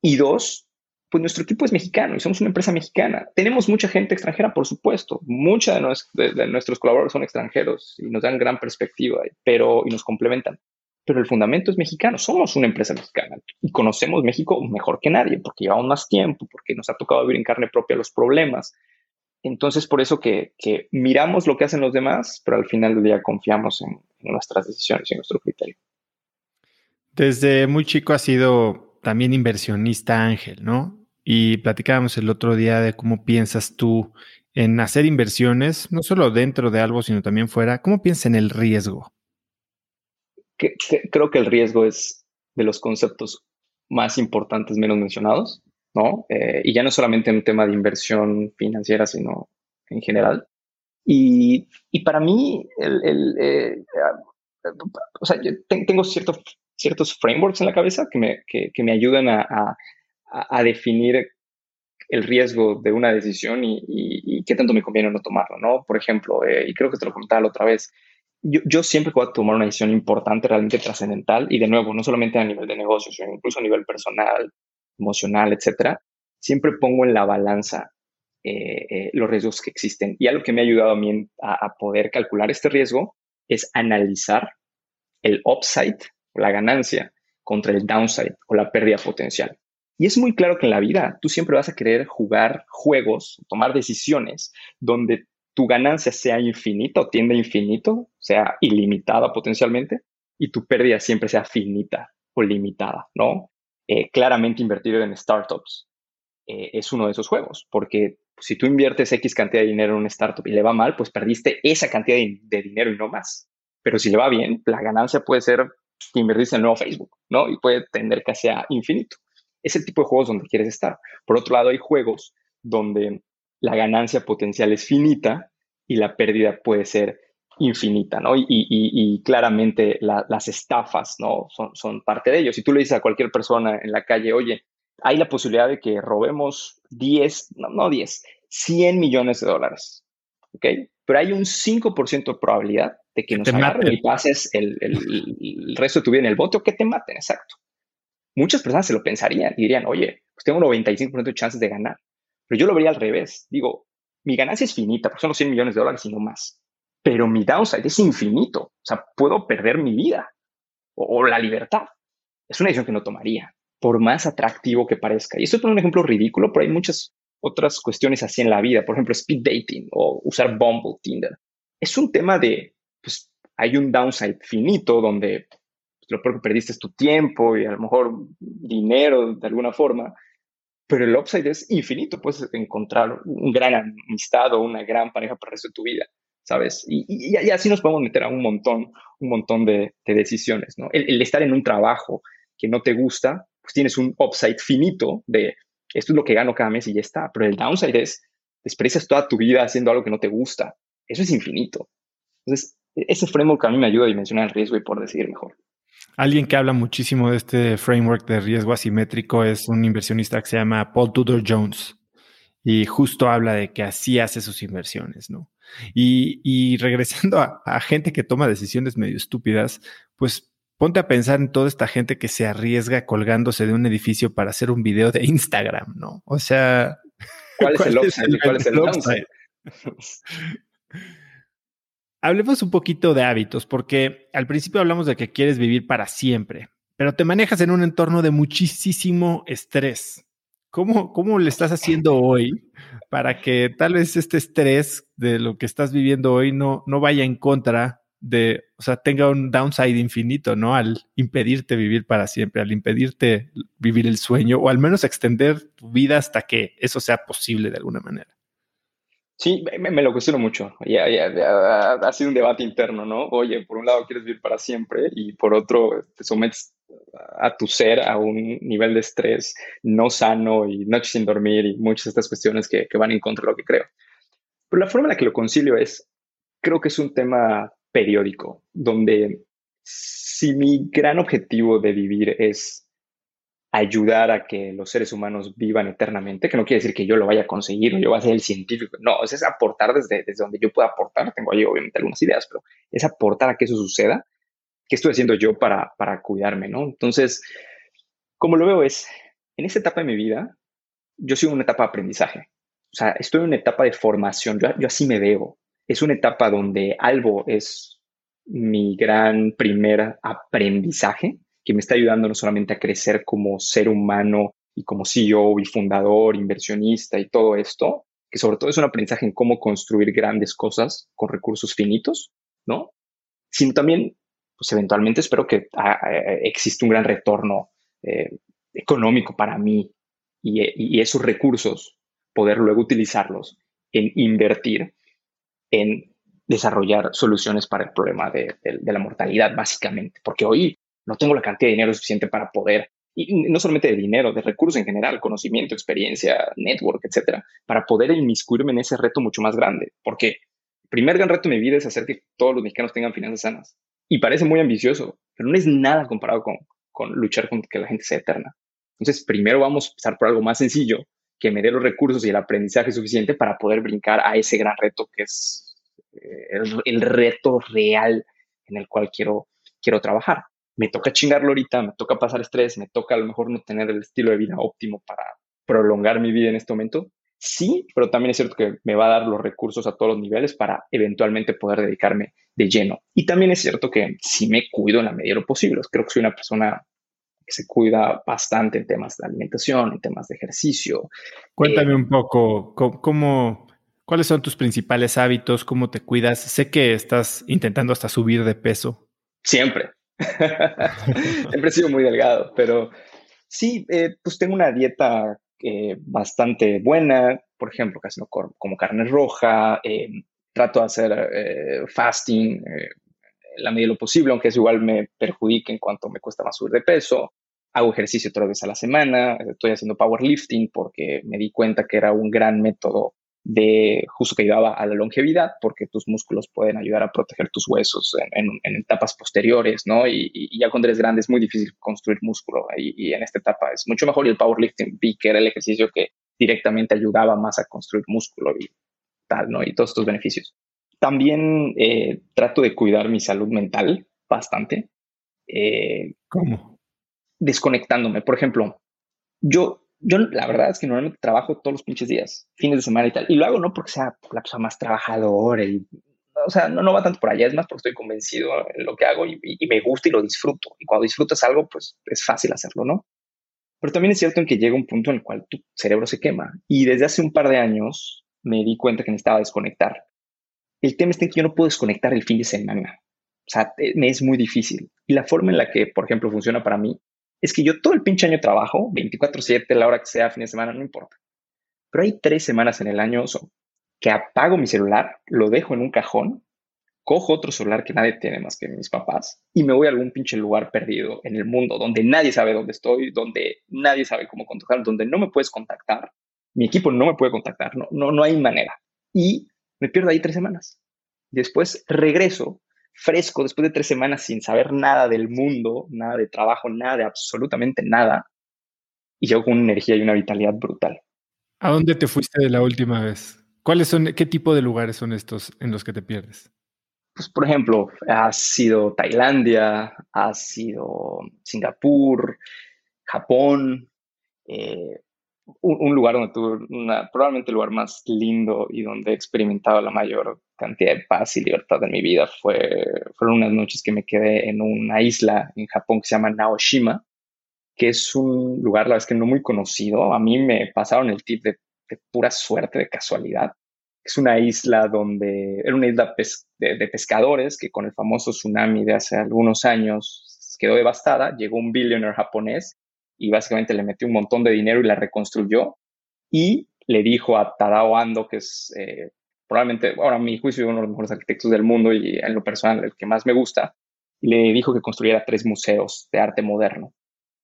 Y dos, pues nuestro equipo es mexicano y somos una empresa mexicana. Tenemos mucha gente extranjera, por supuesto. Mucha de, nuestros colaboradores son extranjeros y nos dan gran perspectiva, pero, y nos complementan. Pero el fundamento es mexicano. Somos una empresa mexicana y conocemos México mejor que nadie porque llevamos más tiempo, porque nos ha tocado vivir en carne propia los problemas, entonces, por eso que, miramos lo que hacen los demás, pero al final del día confiamos en, nuestras decisiones y en nuestro criterio. Desde muy chico ha sido también inversionista Ángel, ¿no? Y platicábamos el otro día de cómo piensas tú en hacer inversiones, no solo dentro de algo, sino también fuera. ¿Cómo piensas en el riesgo? creo que el riesgo es de los conceptos más importantes menos mencionados. ¿No? Eh, y ya no solamente en un tema de inversión financiera, sino en general. Y, para mí, el, eh, o sea, yo tengo ciertos, ciertos frameworks en la cabeza que me, que, me ayudan a, a, definir el riesgo de una decisión y, y, qué tanto me conviene no tomarlo, ¿no? Por ejemplo, eh, y creo que te lo comentaba la otra vez, yo, yo siempre puedo tomar una decisión importante, realmente trascendental, y de nuevo, no solamente a nivel de negocios, sino incluso a nivel personal, emocional, etcétera, siempre pongo en la balanza eh, eh, los riesgos que existen. Y algo que me ha ayudado a mí a, poder calcular este riesgo es analizar el upside o la ganancia contra el downside o la pérdida potencial. Y es muy claro que en la vida tú siempre vas a querer jugar juegos, tomar decisiones donde tu ganancia sea infinita o tiende a infinito, sea ilimitada potencialmente, y tu pérdida siempre sea finita o limitada, ¿no? Eh, claramente invertir en startups eh, es uno de esos juegos, porque si tú inviertes X cantidad de dinero en una startup y le va mal, pues perdiste esa cantidad de, dinero y no más. Pero si le va bien, la ganancia puede ser que en nuevo Facebook, ¿no? Y puede tender casi a infinito. Es el tipo de juegos donde quieres estar. Por otro lado, hay juegos donde la ganancia potencial es finita y la pérdida puede ser infinita, ¿no? Y, claramente las estafas, ¿no? Son, son parte de ello. Si tú le dices a cualquier persona en la calle, oye, hay la posibilidad de que robemos 10, no, no 10, 100 millones de dólares, ¿ok? Pero hay un 5% de probabilidad de que nos agarren y pases el, el, resto de tu vida en el bote o que te maten, exacto. Muchas personas se lo pensarían y dirían, oye, pues tengo un 95% de chances de ganar. Pero yo lo vería al revés. Digo, mi ganancia es finita, porque son los 100 millones de dólares y no más pero mi downside es infinito. O sea, puedo perder mi vida o, la libertad. Es una decisión que no tomaría, por más atractivo que parezca. Y esto es un ejemplo ridículo, pero hay muchas otras cuestiones así en la vida. Por ejemplo, speed dating o usar Bumble, Tinder. Es un tema de, pues, hay un downside finito donde pues, lo peor que perdiste es tu tiempo y a lo mejor dinero de alguna forma, pero el upside es infinito. Puedes encontrar un gran amistad o una gran pareja para el resto de tu vida. ¿Sabes? Y, así nos podemos meter a un montón, un montón de, decisiones, ¿no? El, estar en un trabajo que no te gusta, pues tienes un upside finito de esto es lo que gano cada mes y ya está, pero el downside es desperdicias toda tu vida haciendo algo que no te gusta. Eso es infinito. Entonces, ese framework a mí me ayuda a dimensionar el riesgo y por decidir mejor. Alguien que habla muchísimo de este framework de riesgo asimétrico es un inversionista que se llama Paul Tudor Jones y justo habla de que así hace sus inversiones, ¿no? Y, regresando a, gente que toma decisiones medio estúpidas, pues ponte a pensar en toda esta gente que se arriesga colgándose de un edificio para hacer un video de Instagram, ¿no? O sea, ¿cuál, es el? ¿Cuál es el? Hablemos un poquito de hábitos, porque al principio hablamos de que quieres vivir para siempre, pero te manejas en un entorno de muchísimo estrés. ¿Cómo, ¿Cómo le estás haciendo hoy para que tal vez este estrés de lo que estás viviendo hoy no, no vaya en contra de, o sea, tenga un downside infinito, ¿no? Al impedirte vivir para siempre, al impedirte vivir el sueño o al menos extender tu vida hasta que eso sea posible de alguna manera. Sí, me, lo cuestiono mucho. Ya, ha sido un debate interno, ¿no? Oye, por un lado quieres vivir para siempre y por otro te sometes a tu ser a un nivel de estrés no sano y noches sin dormir y muchas de estas cuestiones que, van en contra de lo que creo. Pero la forma en la que lo concilio es, creo que es un tema periódico, donde si mi gran objetivo de vivir es ayudar a que los seres humanos vivan eternamente, que no quiere decir que yo lo vaya a conseguir o yo vaya a ser el científico, no, es aportar desde, desde donde yo pueda aportar, tengo ahí obviamente algunas ideas, pero es aportar a que eso suceda, ¿qué estoy haciendo yo para, para cuidarme, no? Entonces, como lo veo es, en esta etapa de mi vida, yo sigo en una etapa de aprendizaje, o sea, estoy en una etapa de formación, yo, yo así me veo, es una etapa donde algo es mi gran primer aprendizaje, que me está ayudando no solamente a crecer como ser humano y como CEO y fundador, inversionista y todo esto, que sobre todo es un aprendizaje en cómo construir grandes cosas con recursos finitos, ¿no? Sino también, pues eventualmente espero que ah, eh, exista un gran retorno eh, económico para mí y, esos recursos, poder luego utilizarlos en invertir en desarrollar soluciones para el problema de, la mortalidad, básicamente. Porque hoy no tengo la cantidad de dinero suficiente para poder, y no solamente de dinero, de recursos en general, conocimiento, experiencia, network, etcétera, para poder inmiscuirme en ese reto mucho más grande. Porque el primer gran reto de mi vida es hacer que todos los mexicanos tengan finanzas sanas. Y parece muy ambicioso, pero no es nada comparado con, con luchar con que la gente sea eterna. Entonces, primero vamos a empezar por algo más sencillo, que me dé los recursos y el aprendizaje suficiente para poder brincar a ese gran reto que es eh, el, el reto real en el cual quiero, quiero trabajar me toca chingarlo ahorita, me toca pasar estrés, me toca a lo mejor no tener el estilo de vida óptimo para prolongar mi vida en este momento. Sí, pero también es cierto que me va a dar los recursos a todos los niveles para eventualmente poder dedicarme de lleno. Y también es cierto que sí me cuido en la medida de lo posible. Creo que soy una persona que se cuida bastante en temas de alimentación, en temas de ejercicio. Cuéntame eh, un poco, ¿cómo, ¿cuáles son tus principales hábitos? ¿Cómo te cuidas? Sé que estás intentando hasta subir de peso. Siempre, Siempre he sido muy delgado, pero sí, eh, pues tengo una dieta eh, bastante buena. Por ejemplo, casi no como carne roja. Eh, trato de hacer fasting la medida de lo posible, aunque eso igual me perjudica en cuanto me cuesta más subir de peso. Hago ejercicio tres veces a la semana. Estoy haciendo powerlifting porque me di cuenta que era un gran método de justo que ayudaba a la longevidad, porque tus músculos pueden ayudar a proteger tus huesos en, etapas posteriores, ¿no? Y, ya cuando eres grande es muy difícil construir músculo y, en esta etapa es mucho mejor. Y el powerlifting vi que era el ejercicio que directamente ayudaba más a construir músculo y tal, ¿no? Y todos estos beneficios. También eh, trato de cuidar mi salud mental bastante. Eh, ¿Cómo? Desconectándome. Por ejemplo, yo yo la verdad es que normalmente trabajo todos los pinches días, fines de semana y tal. Y lo hago no porque sea la persona más trabajadora y, o sea, no, no va tanto por allá, es más porque estoy convencido en lo que hago y, me gusta y lo disfruto. Y cuando disfrutas algo, pues es fácil hacerlo, ¿no? Pero también es cierto en que llega un punto en el cual tu cerebro se quema. Y desde hace un par de años me di cuenta que necesitaba desconectar. El tema es que yo no puedo desconectar el fin de semana. O sea, me es muy difícil. Y la forma en la que, por ejemplo, funciona para mí es que yo todo el pinche año trabajo, 24/7, la hora que sea, fin de semana, no importa. Pero hay tres semanas en el año que apago mi celular, lo dejo en un cajón, cojo otro celular que nadie tiene más que mis papás y me voy a algún pinche lugar perdido en el mundo donde nadie sabe dónde estoy, donde nadie sabe cómo contactar, donde no me puedes contactar, mi equipo no me puede contactar, no, no, no hay manera. Y me pierdo ahí tres semanas. Después regreso fresco después de tres semanas sin saber nada del mundo, nada de trabajo, nada de absolutamente nada. Y yo con una energía y una vitalidad brutal. ¿A dónde te fuiste de la última vez? ¿Cuáles son, qué tipo de lugares son estos en los que te pierdes? Pues, por ejemplo, ha sido Tailandia, ha sido Singapur, Japón, eh, un, lugar donde tuve una, probablemente el lugar más lindo y donde he experimentado la mayor cantidad de paz y libertad en mi vida fue, fueron unas noches que me quedé en una isla en Japón que se llama Naoshima, que es un lugar, la verdad es que no muy conocido. A mí me pasaron el tip de, pura suerte, de casualidad. Es una isla donde, era una isla de, de pescadores que con el famoso tsunami de hace algunos años quedó devastada. Llegó un billionaire japonés y básicamente le metió un montón de dinero y la reconstruyó y le dijo a Tadao Ando, que es eh, probablemente, ahora a mi juicio, uno de los mejores arquitectos del mundo y en lo personal el que más me gusta, y le dijo que construyera tres museos de arte moderno.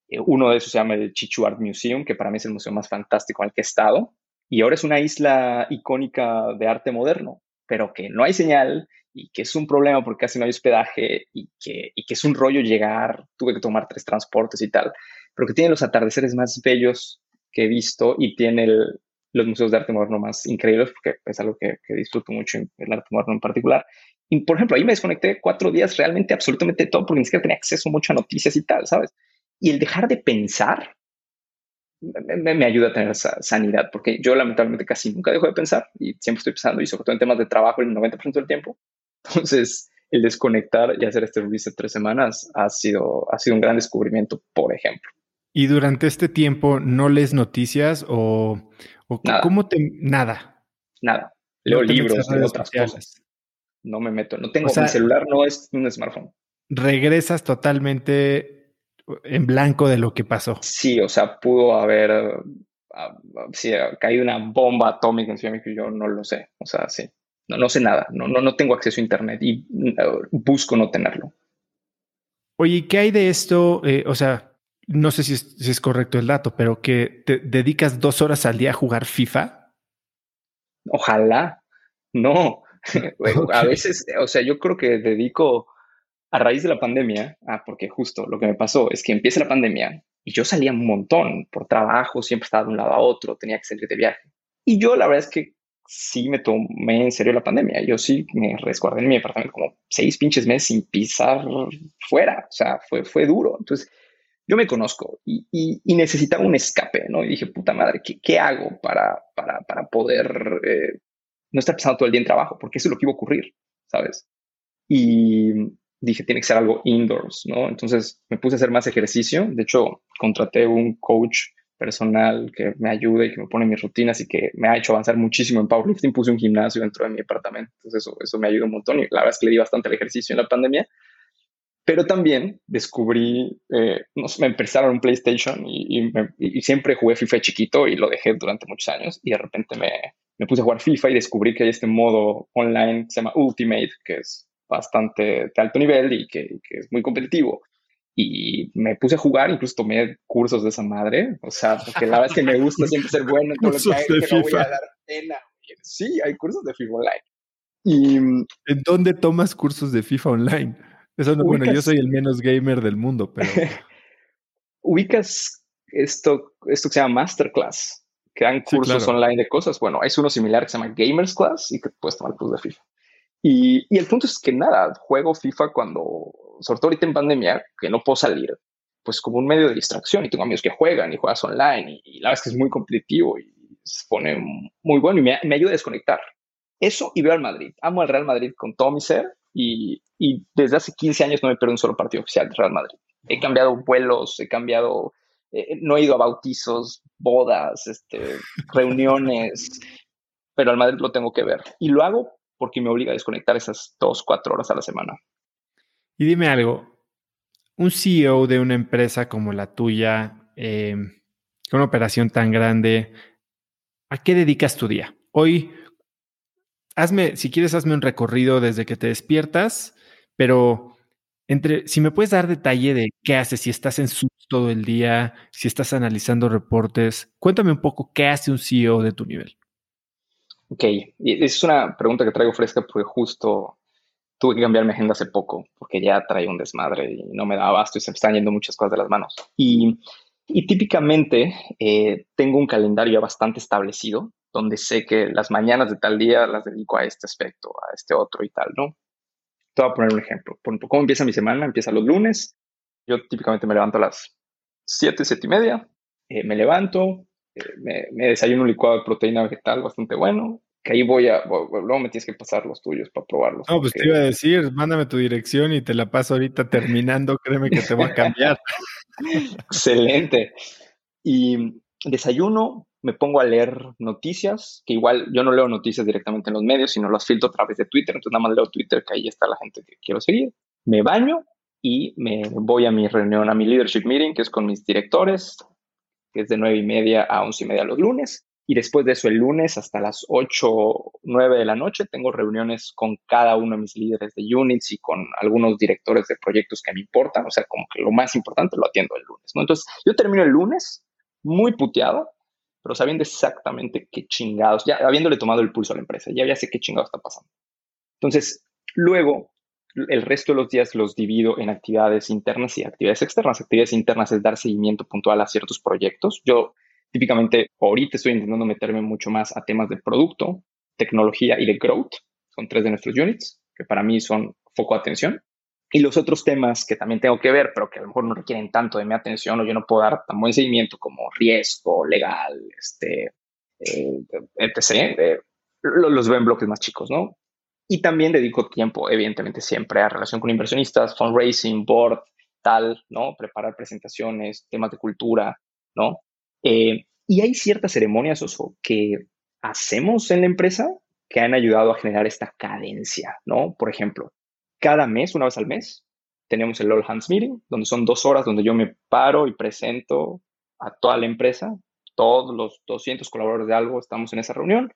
Eh, uno de esos se llama el Chichu Art Museum, que para mí es el museo más fantástico en que he estado. Y ahora es una isla icónica de arte moderno, pero que no hay señal y que es un problema porque casi no hay hospedaje y que, y que es un rollo llegar. Tuve que tomar tres transportes y tal, pero que tiene los atardeceres más bellos que he visto y tiene los museos de arte moderno más increíbles, porque es algo que, que disfruto mucho, el arte moderno en particular. Y, por ejemplo, ahí me desconecté cuatro días realmente absolutamente todo porque ni siquiera tenía acceso mucho a noticias y tal, ¿sabes? Y el dejar de pensar me, me, ayuda a tener esa sanidad, porque yo lamentablemente casi nunca dejo de pensar y siempre estoy pensando, y sobre todo en temas de trabajo el 90% del tiempo. Entonces, el desconectar y hacer este reset tres semanas ha sido, ha sido un gran descubrimiento, por ejemplo. ¿Y durante este tiempo no lees noticias o, o nada. cómo te... Nada. Nada. Leo no libros, leo otras sociales. cosas no me meto. No tengo, o sea, mi celular no es un smartphone. Regresas totalmente en blanco de lo que pasó. Sí, o sea, pudo haber uh, sí, caído una bomba atómica en Ciudad de México, yo no lo sé. O sea, sí. No, no sé nada, no, no, no tengo acceso a Internet y busco no tenerlo. Oye, ¿qué hay de esto? Eh, o sea, no sé si es, si es, correcto el dato, pero que te dedicas dos horas al día a jugar FIFA. Ojalá. No, a veces, o sea, yo creo que dedico a raíz de la pandemia, ah, porque justo lo que me pasó es que empieza la pandemia y yo salía un montón por trabajo, siempre estaba de un lado a otro, tenía que salir de viaje. Y yo la verdad es que sí me tomé en serio la pandemia. Yo sí me resguardé en mi apartamento como seis pinches meses sin pisar fuera. O sea, fue, fue duro. Entonces, yo me conozco y, y, necesitaba un escape, ¿no? Y dije, puta madre, ¿qué, hago para, para, para poder eh, no estar pensando todo el día en trabajo, porque eso es lo que iba a ocurrir, ¿sabes? Y dije, tiene que ser algo indoors, ¿no? Entonces me puse a hacer más ejercicio. De hecho, contraté un coach personal que me ayude y que me pone mis rutinas y que me ha hecho avanzar muchísimo en powerlifting. Puse un gimnasio dentro de mi apartamento. Entonces eso, eso me ayudó un montón y la verdad es que le di bastante el ejercicio en la pandemia. Pero también descubrí, eh, no sé, me empezaron un PlayStation y, y, me, y, siempre jugué FIFA chiquito y lo dejé durante muchos años y de repente me, me puse a jugar FIFA y descubrí que hay este modo online que se llama Ultimate, que es bastante de alto nivel y que, que, es muy competitivo. Y me puse a jugar, incluso tomé cursos de esa madre, o sea, porque la verdad es que me gusta siempre ser bueno en todo lo que hago, que no voy a dar pena. Sí, hay cursos de FIFA online. Y, ¿En dónde tomas cursos de FIFA online? Eso no, ubicas, bueno, yo soy el menos gamer del mundo, pero... ubicas esto, esto que se llama Masterclass que dan cursos sí, claro. online de cosas. Bueno, es uno similar que se llama Gamers Class y que puedes tomar el curso de FIFA. Y, y, el punto es que nada, juego FIFA cuando, sobre todo ahorita en pandemia, que no puedo salir, pues como un medio de distracción y tengo amigos que juegan y juegas online y, y la verdad es que es muy competitivo y se pone muy bueno y me, me, ayuda a desconectar. Eso y veo al Madrid. Amo al Real Madrid con todo mi ser y, y desde hace 15 años no me pierdo un solo partido oficial del Real Madrid. He cambiado vuelos, he cambiado eh, no he ido a bautizos, bodas, este, reuniones, pero al Madrid lo tengo que ver. Y lo hago porque me obliga a desconectar esas dos, cuatro horas a la semana. Y dime algo, un CEO de una empresa como la tuya, eh, con una operación tan grande, ¿a qué dedicas tu día? Hoy, hazme, si quieres, hazme un recorrido desde que te despiertas, pero entre, si me puedes dar detalle de qué haces, si estás en Zoom todo el día, si estás analizando reportes, cuéntame un poco qué hace un CEO de tu nivel. Ok, es una pregunta que traigo fresca porque justo tuve que cambiar mi agenda hace poco porque ya traía un desmadre y no me daba abasto y se me están yendo muchas cosas de las manos. Y, y típicamente eh, tengo un calendario ya bastante establecido donde sé que las mañanas de tal día las dedico a este aspecto, a este otro y tal, ¿no? Te voy a poner un ejemplo. ¿Cómo empieza mi semana? Empieza los lunes. Yo típicamente me levanto a las 7, 7 y media. Eh, me levanto, eh, me, me, desayuno un licuado de proteína vegetal bastante bueno. Que ahí voy a. Luego me tienes que pasar los tuyos para probarlos. No, pues te iba a decir, mándame tu dirección y te la paso ahorita terminando. Créeme que te va a cambiar. Excelente. Y desayuno, me pongo a leer noticias, que igual yo no leo noticias directamente en los medios, sino las filtro a través de Twitter. Entonces nada más leo Twitter, que ahí está la gente que quiero seguir. Me baño, y me voy a mi reunión, a mi leadership meeting, que es con mis directores, que es de nueve y media a once y media los lunes. Y después de eso, el lunes hasta las 8 o 9 de la noche, tengo reuniones con cada uno de mis líderes de units y con algunos directores de proyectos que me importan. O sea, como que lo más importante lo atiendo el lunes, ¿no? Entonces, yo termino el lunes muy puteado, sabiendo exactamente qué chingados, ya habiéndole tomado el pulso a la empresa, ya, ya sé qué chingados está pasando. Entonces, luego, el resto de los días los divido en actividades internas y actividades externas. Actividades internas es dar seguimiento puntual a ciertos proyectos. Yo Típicamente, ahorita estoy intentando meterme mucho más a temas de producto, tecnología y de growth. Son tres de nuestros units, que para mí son foco de atención. Y los otros temas que también tengo que ver, pero que a lo mejor no requieren tanto de mi atención o yo no puedo dar tan buen seguimiento como riesgo, legal, este, eh, etc., eh, los veo en bloques más chicos, ¿no? Y también dedico tiempo, evidentemente, siempre a relación con inversionistas, fundraising, board, tal, ¿no? Preparar presentaciones, temas de cultura, ¿no? Eh, y hay ciertas ceremonias, Oso, que hacemos en la empresa que han ayudado a generar esta cadencia, ¿no? Por ejemplo, cada mes, una vez al mes, tenemos el All Hands Meeting, donde son dos horas donde yo me paro y presento a toda la empresa, todos los 200 colaboradores de algo estamos en esa reunión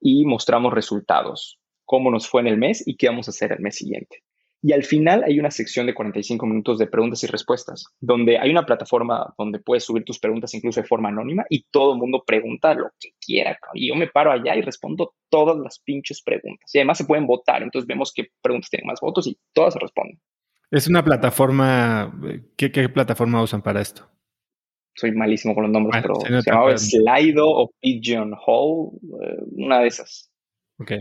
y mostramos resultados, cómo nos fue en el mes y qué vamos a hacer el mes siguiente. Y al final hay una sección de 45 minutos de preguntas y respuestas, donde hay una plataforma donde puedes subir tus preguntas incluso de forma anónima y todo el mundo pregunta lo que quiera. Y yo me paro allá y respondo todas las pinches preguntas. Y además se pueden votar, entonces vemos qué preguntas tienen más votos y todas se responden. Es una plataforma, ¿qué, plataforma usan para esto? Soy malísimo con los nombres, pero se llamaba Slido o Pigeonhole, eh, una de esas. Ok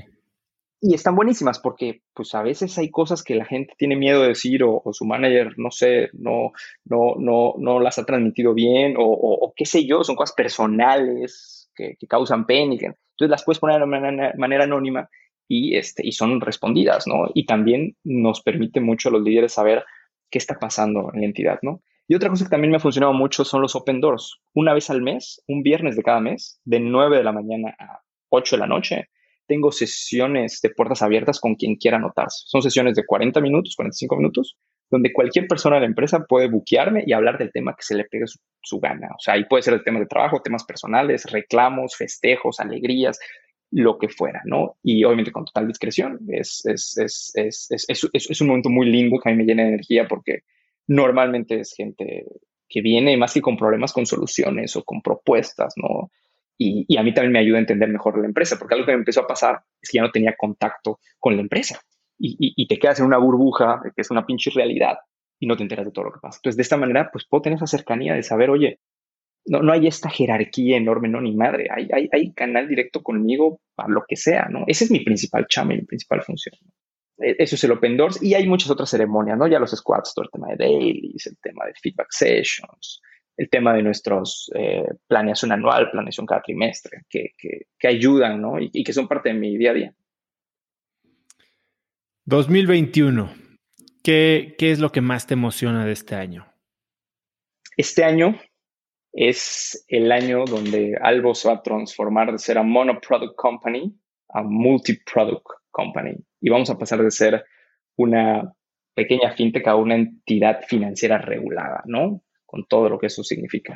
y están buenísimas porque pues a veces hay cosas que la gente tiene miedo de decir o, su manager, no sé, no, no, no, no las ha transmitido bien o, qué sé yo, son cosas personales que, causan pena. Entonces las puedes poner de manera, manera, anónima y, este, y son respondidas, ¿no? Y también nos permite mucho a los líderes saber qué está pasando en la entidad, ¿no? Y otra cosa que también me ha funcionado mucho son los open doors. Una vez al mes, un viernes de cada mes, de 9 de la mañana a 8 de la noche, tengo sesiones de puertas abiertas con quien quiera anotarse. Son sesiones de 40 minutos, 45 minutos, donde cualquier persona de la empresa puede buquearme y hablar del tema que se le pegue su, gana. O sea, ahí puede ser el tema de trabajo, temas personales, reclamos, festejos, alegrías, lo que fuera, ¿no? Y obviamente con total discreción. Es, es, es, es, un momento muy lindo que a mí me llena de energía porque normalmente es gente que viene más que con problemas, con soluciones o con propuestas, ¿no? Y, a mí también me ayuda a entender mejor la empresa, porque algo que me empezó a pasar es que ya no tenía contacto con la empresa y, te quedas en una burbuja que es una pinche realidad y no te enteras de todo lo que pasa. Entonces, de esta manera, pues puedo tener esa cercanía de saber, oye, no, no hay esta jerarquía enorme, no, ni madre, hay, hay, hay canal directo conmigo para lo que sea, ¿no? Ese es mi principal chama y mi principal función. E, eso es el Open Doors y hay muchas otras ceremonias, ¿no? Ya los squads, todo el tema de dailies, el tema de feedback sessions, el tema de nuestros eh, planeación anual, planeación cada trimestre, que, que, ayudan ¿no? y, que son parte de mi día a día. 2021, ¿qué, ¿qué es lo que más te emociona de este año? Este año es el año donde Albo se va a transformar de ser a monoproduct company a multi-product company. Y vamos a pasar de ser una pequeña fintech a una entidad financiera regulada, ¿no? Con todo lo que eso significa.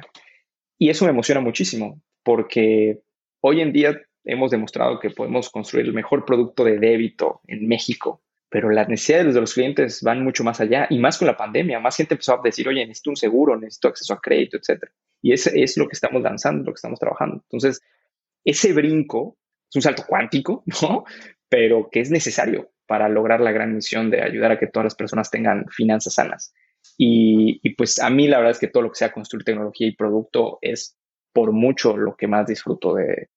Y eso me emociona muchísimo porque hoy en día hemos demostrado que podemos construir el mejor producto de débito en México, pero las necesidades de los clientes van mucho más allá y más con la pandemia. Más gente empezó a decir, oye, necesito un seguro, necesito acceso a crédito, etc. Y ese es lo que estamos lanzando, lo que estamos trabajando. Entonces, ese brinco es un salto cuántico, ¿no? Pero que es necesario para lograr la gran misión de ayudar a que todas las personas tengan finanzas sanas. Y, pues a mí la verdad es que todo lo que sea construir tecnología y producto es por mucho lo que más disfruto de,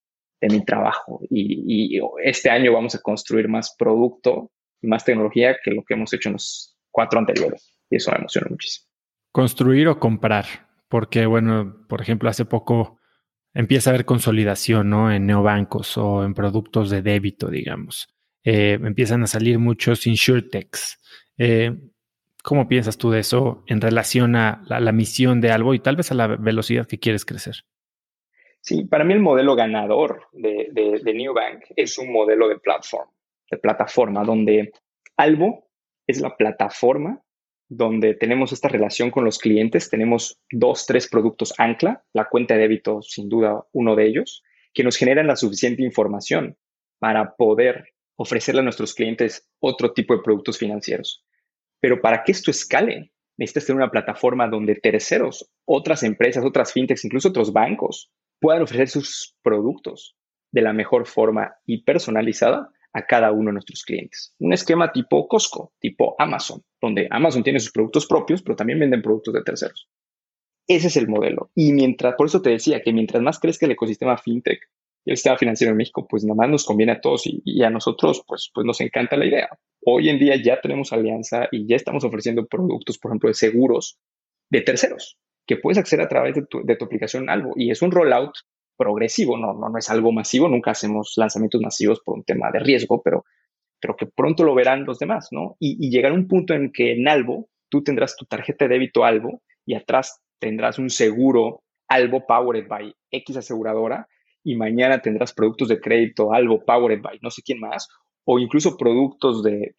mi trabajo. Y, este año vamos a construir más producto y más tecnología que lo que hemos hecho en los cuatro anteriores. Y eso me emociona muchísimo. Construir o comprar. Porque, bueno, por ejemplo, hace poco empieza a haber consolidación, ¿no? En neobancos o en productos de débito, digamos. Eh, empiezan a salir muchos insurtechs. Eh, ¿Cómo piensas tú de eso en relación a la, misión de algo y tal vez a la velocidad que quieres crecer? Sí, para mí el modelo ganador de, de, de New Bank es un modelo de plataforma, de plataforma, donde Albo es la plataforma donde tenemos esta relación con los clientes, tenemos dos, tres productos ancla, la cuenta de débito sin duda uno de ellos, que nos generan la suficiente información para poder ofrecerle a nuestros clientes otro tipo de productos financieros. Pero para que esto escale, necesitas tener una plataforma donde terceros, otras empresas, otras fintechs, incluso otros bancos, puedan ofrecer sus productos de la mejor forma y personalizada a cada uno de nuestros clientes. Un esquema tipo Costco, tipo Amazon, donde Amazon tiene sus productos propios, pero también venden productos de terceros. Ese es el modelo. Y mientras, por eso te decía que mientras más crezca el ecosistema fintech el sistema financiero en México, pues nada más nos conviene a todos y, a nosotros, pues, pues nos encanta la idea. Hoy en día ya tenemos alianza y ya estamos ofreciendo productos, por ejemplo, de seguros de terceros que puedes acceder a través de tu, de aplicación Algo. Y es un rollout progresivo, no, no, no es algo masivo, nunca hacemos lanzamientos masivos por un tema de riesgo, pero, pero que pronto lo verán los demás, ¿no? Y, llegar a un punto en que en Albo tú tendrás tu tarjeta de débito Albo y atrás tendrás un seguro Albo Powered by X aseguradora y mañana tendrás productos de crédito Albo Powered by no sé quién más, o incluso productos de,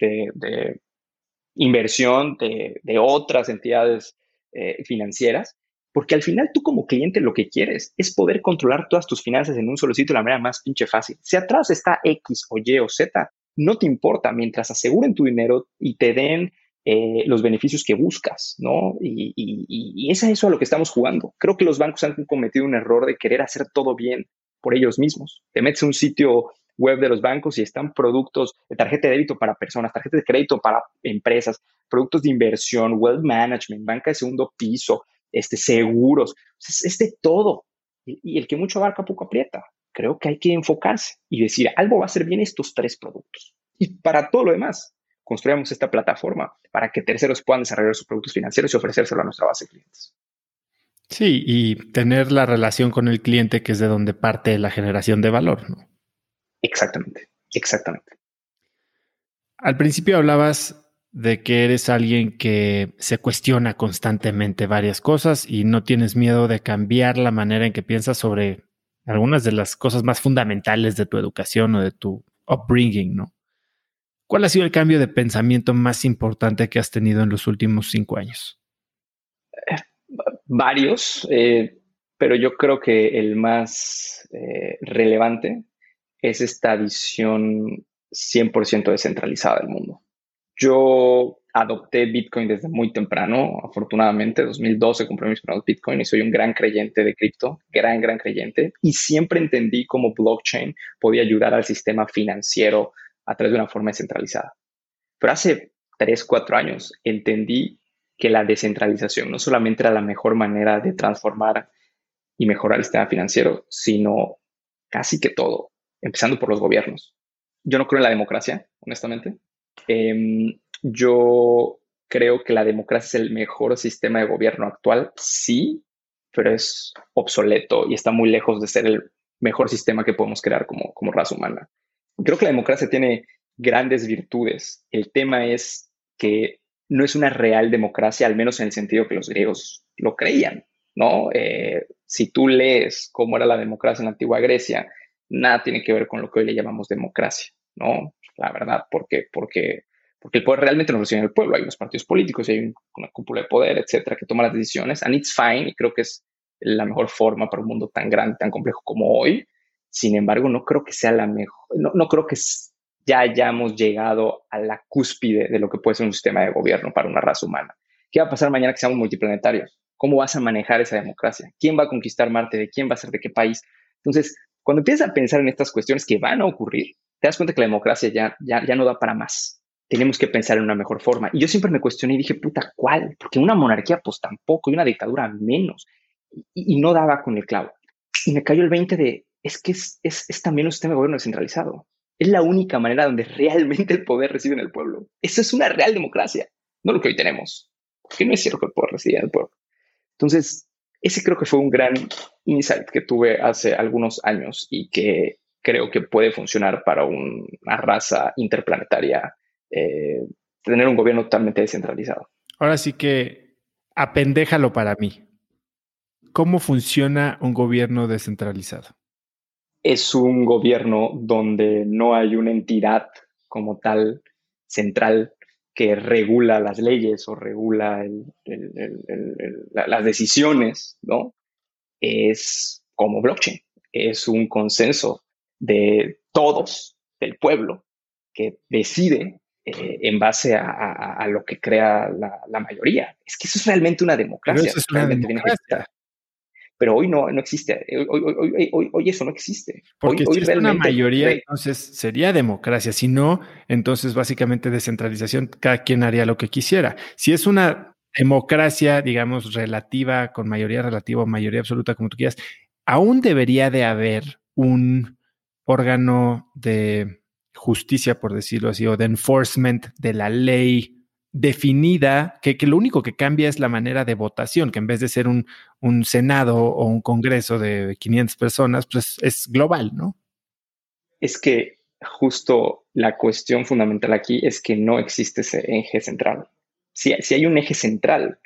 inversión de, otras entidades eh, financieras porque al final tú como cliente lo que quieres es poder controlar todas tus finanzas en un solo sitio de la manera más pinche fácil. Si atrás está X o Y o Z, no te importa mientras aseguren tu dinero y te den eh, los beneficios que buscas, ¿no? Y, y, es eso a lo que estamos jugando. Creo que los bancos han cometido un error de querer hacer todo bien por ellos mismos. Te metes a un sitio web de los bancos y están productos de tarjeta de débito para personas, tarjeta de crédito para empresas, productos de inversión, wealth management, banca de segundo piso, este, seguros, es, de todo. Y, el que mucho abarca poco aprieta. Creo que hay que enfocarse y decir, algo va a ser bien estos tres productos. Y para todo lo demás, construyamos esta plataforma para que terceros puedan desarrollar sus productos financieros y ofrecérselo a nuestra base de clientes. Sí, y tener la relación con el cliente que es de donde parte la generación de valor, ¿no? Exactamente, exactamente. Al principio hablabas de que eres alguien que se cuestiona constantemente varias cosas y no tienes miedo de cambiar la manera en que piensas sobre algunas de las cosas más fundamentales de tu educación o de tu upbringing, ¿no? ¿Cuál ha sido el cambio de pensamiento más importante que has tenido en los últimos cinco años? Varios, eh, pero yo creo que el más eh, relevante es esta visión 100% descentralizada del mundo. Yo adopté Bitcoin desde muy temprano, afortunadamente, 2012 compré mis primeros Bitcoin y soy un gran creyente de cripto, gran, gran creyente, y siempre entendí cómo blockchain podía ayudar al sistema financiero a través de una forma descentralizada. Pero hace 3, 4 años entendí que la descentralización no solamente era la mejor manera de transformar y mejorar el sistema financiero, sino casi que todo, empezando por los gobiernos. Yo no creo en la democracia, honestamente. Em, yo creo que la democracia es el mejor sistema de gobierno actual, sí, pero es obsoleto y está muy lejos de ser el mejor sistema que podemos crear como, como raza humana. Creo que la democracia tiene grandes virtudes. El tema es que no es una real democracia, al menos en el sentido que los griegos lo creían, ¿no? Eh, si tú lees cómo era la democracia en la antigua Grecia, nada tiene que ver con lo que hoy le llamamos democracia, ¿no? la verdad, porque, porque, porque el poder realmente no lo tiene el pueblo. Hay unos partidos políticos hay una cúpula de poder, etcétera, que toma las decisiones. And it's fine, y creo que es la mejor forma para un mundo tan grande, tan complejo como hoy. Sin embargo, no creo que sea la mejor, no, no creo que ya hayamos llegado a la cúspide de lo que puede ser un sistema de gobierno para una raza humana. ¿Qué va a pasar mañana que seamos multiplanetarios? ¿Cómo vas a manejar esa democracia? ¿Quién va a conquistar Marte? ¿De quién va a ser de qué país? Entonces, cuando empiezas a pensar en estas cuestiones que van a ocurrir, te das cuenta que la democracia ya, ya, ya no da para más. Tenemos que pensar en una mejor forma. Y yo siempre me cuestioné y dije, puta, ¿cuál? Porque una monarquía, pues tampoco, y una dictadura menos. Y, no daba con el clavo. Y me cayó el 20 de, es que es, es, es también un sistema de gobierno descentralizado. Es la única manera donde realmente el poder reside en el pueblo. Eso es una real democracia, no lo que hoy tenemos. Porque no es cierto que el poder reside en el pueblo. Entonces, ese creo que fue un gran insight que tuve hace algunos años y que creo que puede funcionar para una raza interplanetaria, eh, tener un gobierno totalmente descentralizado. Ahora sí que apendéjalo para mí. ¿Cómo funciona un gobierno descentralizado? Es un gobierno donde no hay una entidad como tal central que regula las leyes o regula las decisiones, ¿no? Es como blockchain es un consenso de todos, del pueblo, que decide eh, en base a, lo que crea la, mayoría. Es que eso es realmente una democracia. Pero hoy no, no existe. Hoy, eso no existe. Porque si es una mayoría, entonces sería democracia. Si no, entonces básicamente descentralización, cada quien haría lo que quisiera. Si es una democracia, digamos, relativa, con mayoría relativa o mayoría absoluta, como tú quieras, aún debería de haber un órgano de justicia, por decirlo así, o de enforcement de la ley definida, que, lo único que cambia es la manera de votación, que en vez de ser un, un Senado o un Congreso de 500 personas, pues es global, ¿no? Es que justo la cuestión fundamental aquí es que no existe ese eje central. Si, si hay un eje central,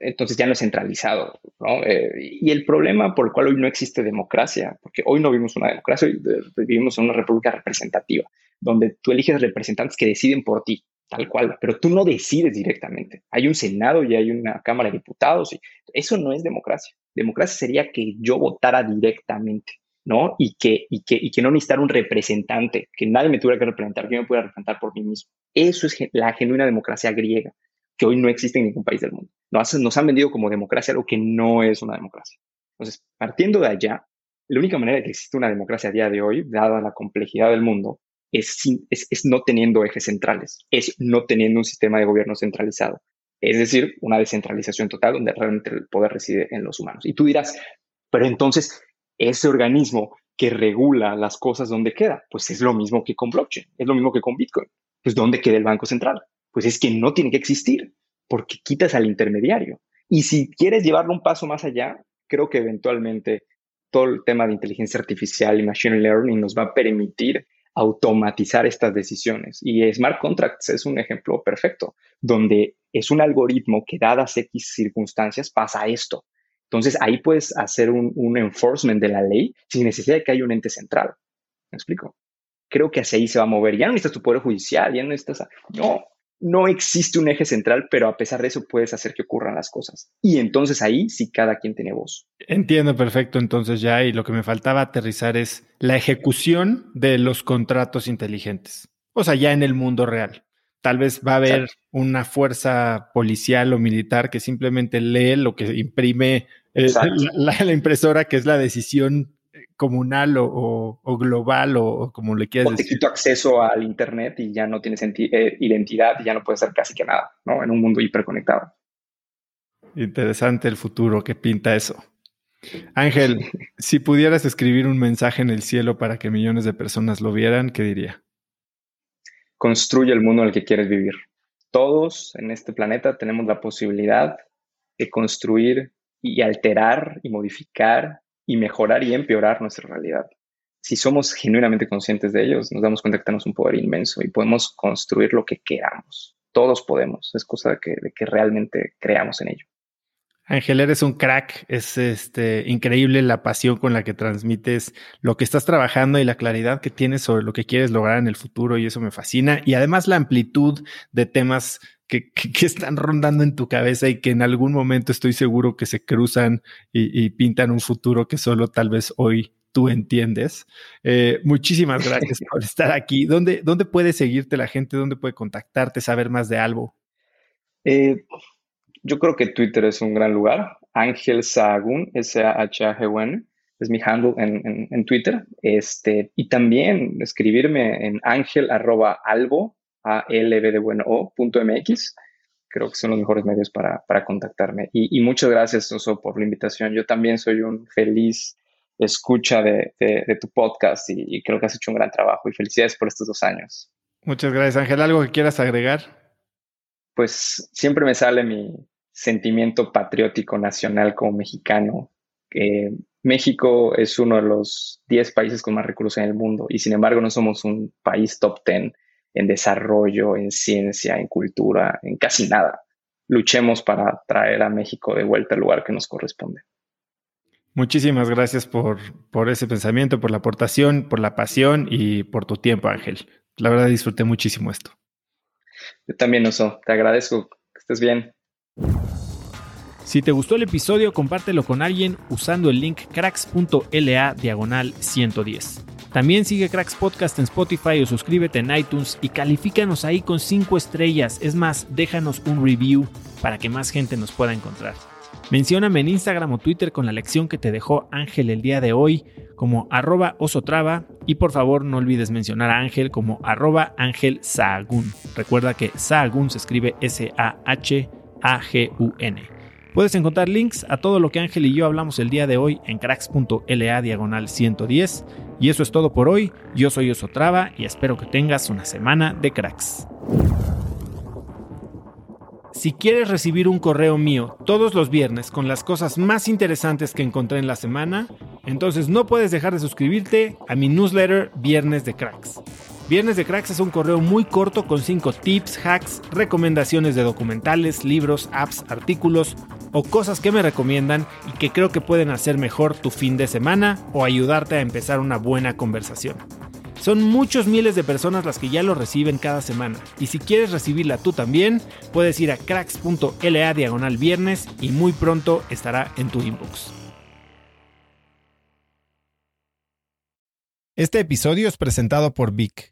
entonces ya no es centralizado. ¿no? Eh, y el problema por el cual hoy no existe democracia, porque hoy no vivimos una democracia, hoy vivimos en una república representativa, donde tú eliges representantes que deciden por ti, tal cual, pero tú no decides directamente. Hay un Senado y hay una Cámara de Diputados, y eso no es democracia. Democracia sería que yo votara directamente. ¿no? Y que, y, que, y que no necesitar un representante, que nadie me tuviera que representar, que yo me pudiera representar por mí mismo. Eso es la genuina democracia griega que hoy no existe en ningún país del mundo. Nos, nos han vendido como democracia algo que no es una democracia. Entonces, partiendo de allá, la única manera de que existe una democracia a día de hoy, dada la complejidad del mundo, es, es, es, no teniendo ejes centrales, es no teniendo un sistema de gobierno centralizado. Es decir, una descentralización total donde realmente el poder reside en los humanos. Y tú dirás, pero entonces, ese organismo que regula las cosas, ¿dónde queda? Pues es lo mismo que con blockchain, es lo mismo que con Bitcoin. Pues ¿dónde queda el Banco Central? pues es que no tiene que existir, porque quitas al intermediario. Y si quieres llevarlo un paso más allá, creo que eventualmente todo el tema de inteligencia artificial y machine learning nos va a permitir automatizar estas decisiones. Y smart contracts es un ejemplo perfecto, donde es un algoritmo que dadas X circunstancias pasa esto. Entonces ahí puedes hacer un, un enforcement de la ley sin necesidad de que haya un ente central. ¿Me explico? Creo que hacia ahí se va a mover. Ya no necesitas tu poder judicial, ya no necesitas... No, no existe un eje central, pero a pesar de eso puedes hacer que ocurran las cosas. Y entonces ahí sí cada quien tiene voz. Entiendo perfecto entonces ya y lo que me faltaba aterrizar es la ejecución de los contratos inteligentes. O sea, ya en el mundo real. Tal vez va a haber una fuerza policial o militar que simplemente lee lo que imprime eh, la, impresora, que es la decisión comunal o, global o, como le quieras decir. te quito acceso al Internet y ya no tienes eh, identidad y ya no puedes hacer casi que nada, ¿no? En un mundo hiperconectado. Interesante el futuro que pinta eso. Ángel, si pudieras escribir un mensaje en el cielo para que millones de personas lo vieran, ¿qué diría? Construye el mundo en el que quieres vivir. Todos en este planeta tenemos la posibilidad de construir y alterar y modificar y mejorar y empeorar nuestra realidad. Si somos genuinamente conscientes de ellos, nos damos cuenta que tenemos un poder inmenso y podemos construir lo que queramos. Todos podemos. Es cosa de que, de que realmente creamos en ello. Ángel, eres un crack. Es este, increíble la pasión con la que transmites lo que estás trabajando y la claridad que tienes sobre lo que quieres lograr en el futuro y eso me fascina. Y además la amplitud de temas que, están rondando en tu cabeza y que en algún momento estoy seguro que se cruzan y, pintan un futuro que solo tal vez hoy tú entiendes. Eh, muchísimas gracias por estar aquí. ¿Dónde, ¿Dónde puede seguirte la gente? ¿Dónde puede contactarte, saber más de algo? Eh, yo creo que Twitter es un gran lugar. Ángel Sahagún, S-A-H-A-G-U-N, es mi handle en, en, Twitter. Este, y también escribirme en ángel arroba albo a lb de bueno .mx. Creo que son los mejores medios para, para contactarme. Y, muchas gracias, Oso, por la invitación. Yo también soy un feliz escucha de, de, tu podcast y, creo que has hecho un gran trabajo y felicidades por estos dos años. Muchas gracias, Ángel. ¿Algo que quieras agregar? Pues siempre me sale mi sentimiento patriótico nacional como mexicano. que México es uno de los 10 países con más recursos en el mundo y sin embargo no somos un país top 10 en desarrollo, en ciencia, en cultura, en casi nada. Luchemos para traer a México de vuelta al lugar que nos corresponde. Muchísimas gracias por, por ese pensamiento, por la aportación, por la pasión y por tu tiempo, Ángel. La verdad disfruté muchísimo esto. Yo también, Oso. Te agradezco. Que estés bien. Si te gustó el episodio, compártelo con alguien usando el link cracks.la diagonal 110. También sigue Cracks Podcast en Spotify o suscríbete en iTunes y califícanos ahí con 5 estrellas. Es más, déjanos un review para que más gente nos pueda encontrar. Mencióname en Instagram o Twitter con la lección que te dejó Ángel el día de hoy como arroba osotrava y por favor no olvides mencionar a Ángel como arroba Ángel Sahagún. Recuerda que Sahagún se escribe S-A-H-A-G-U-N. Puedes encontrar links a todo lo que Ángel y yo hablamos el día de hoy en cracks.la diagonal 110. Y eso es todo por hoy. Yo soy Osotrava y espero que tengas una semana de cracks. Si quieres recibir un correo mío todos los viernes con las cosas más interesantes que encontré en la semana, entonces no puedes dejar de suscribirte a mi newsletter Viernes de Cracks. Viernes de Cracks es un correo muy corto con 5 tips, hacks, recomendaciones de documentales, libros, apps, artículos o cosas que me recomiendan y que creo que pueden hacer mejor tu fin de semana o ayudarte a empezar una buena conversación. Son muchos miles de personas las que ya lo reciben cada semana. Y si quieres recibirla tú también, puedes ir a cracks.la diagonal viernes y muy pronto estará en tu inbox. Este episodio es presentado por Vic.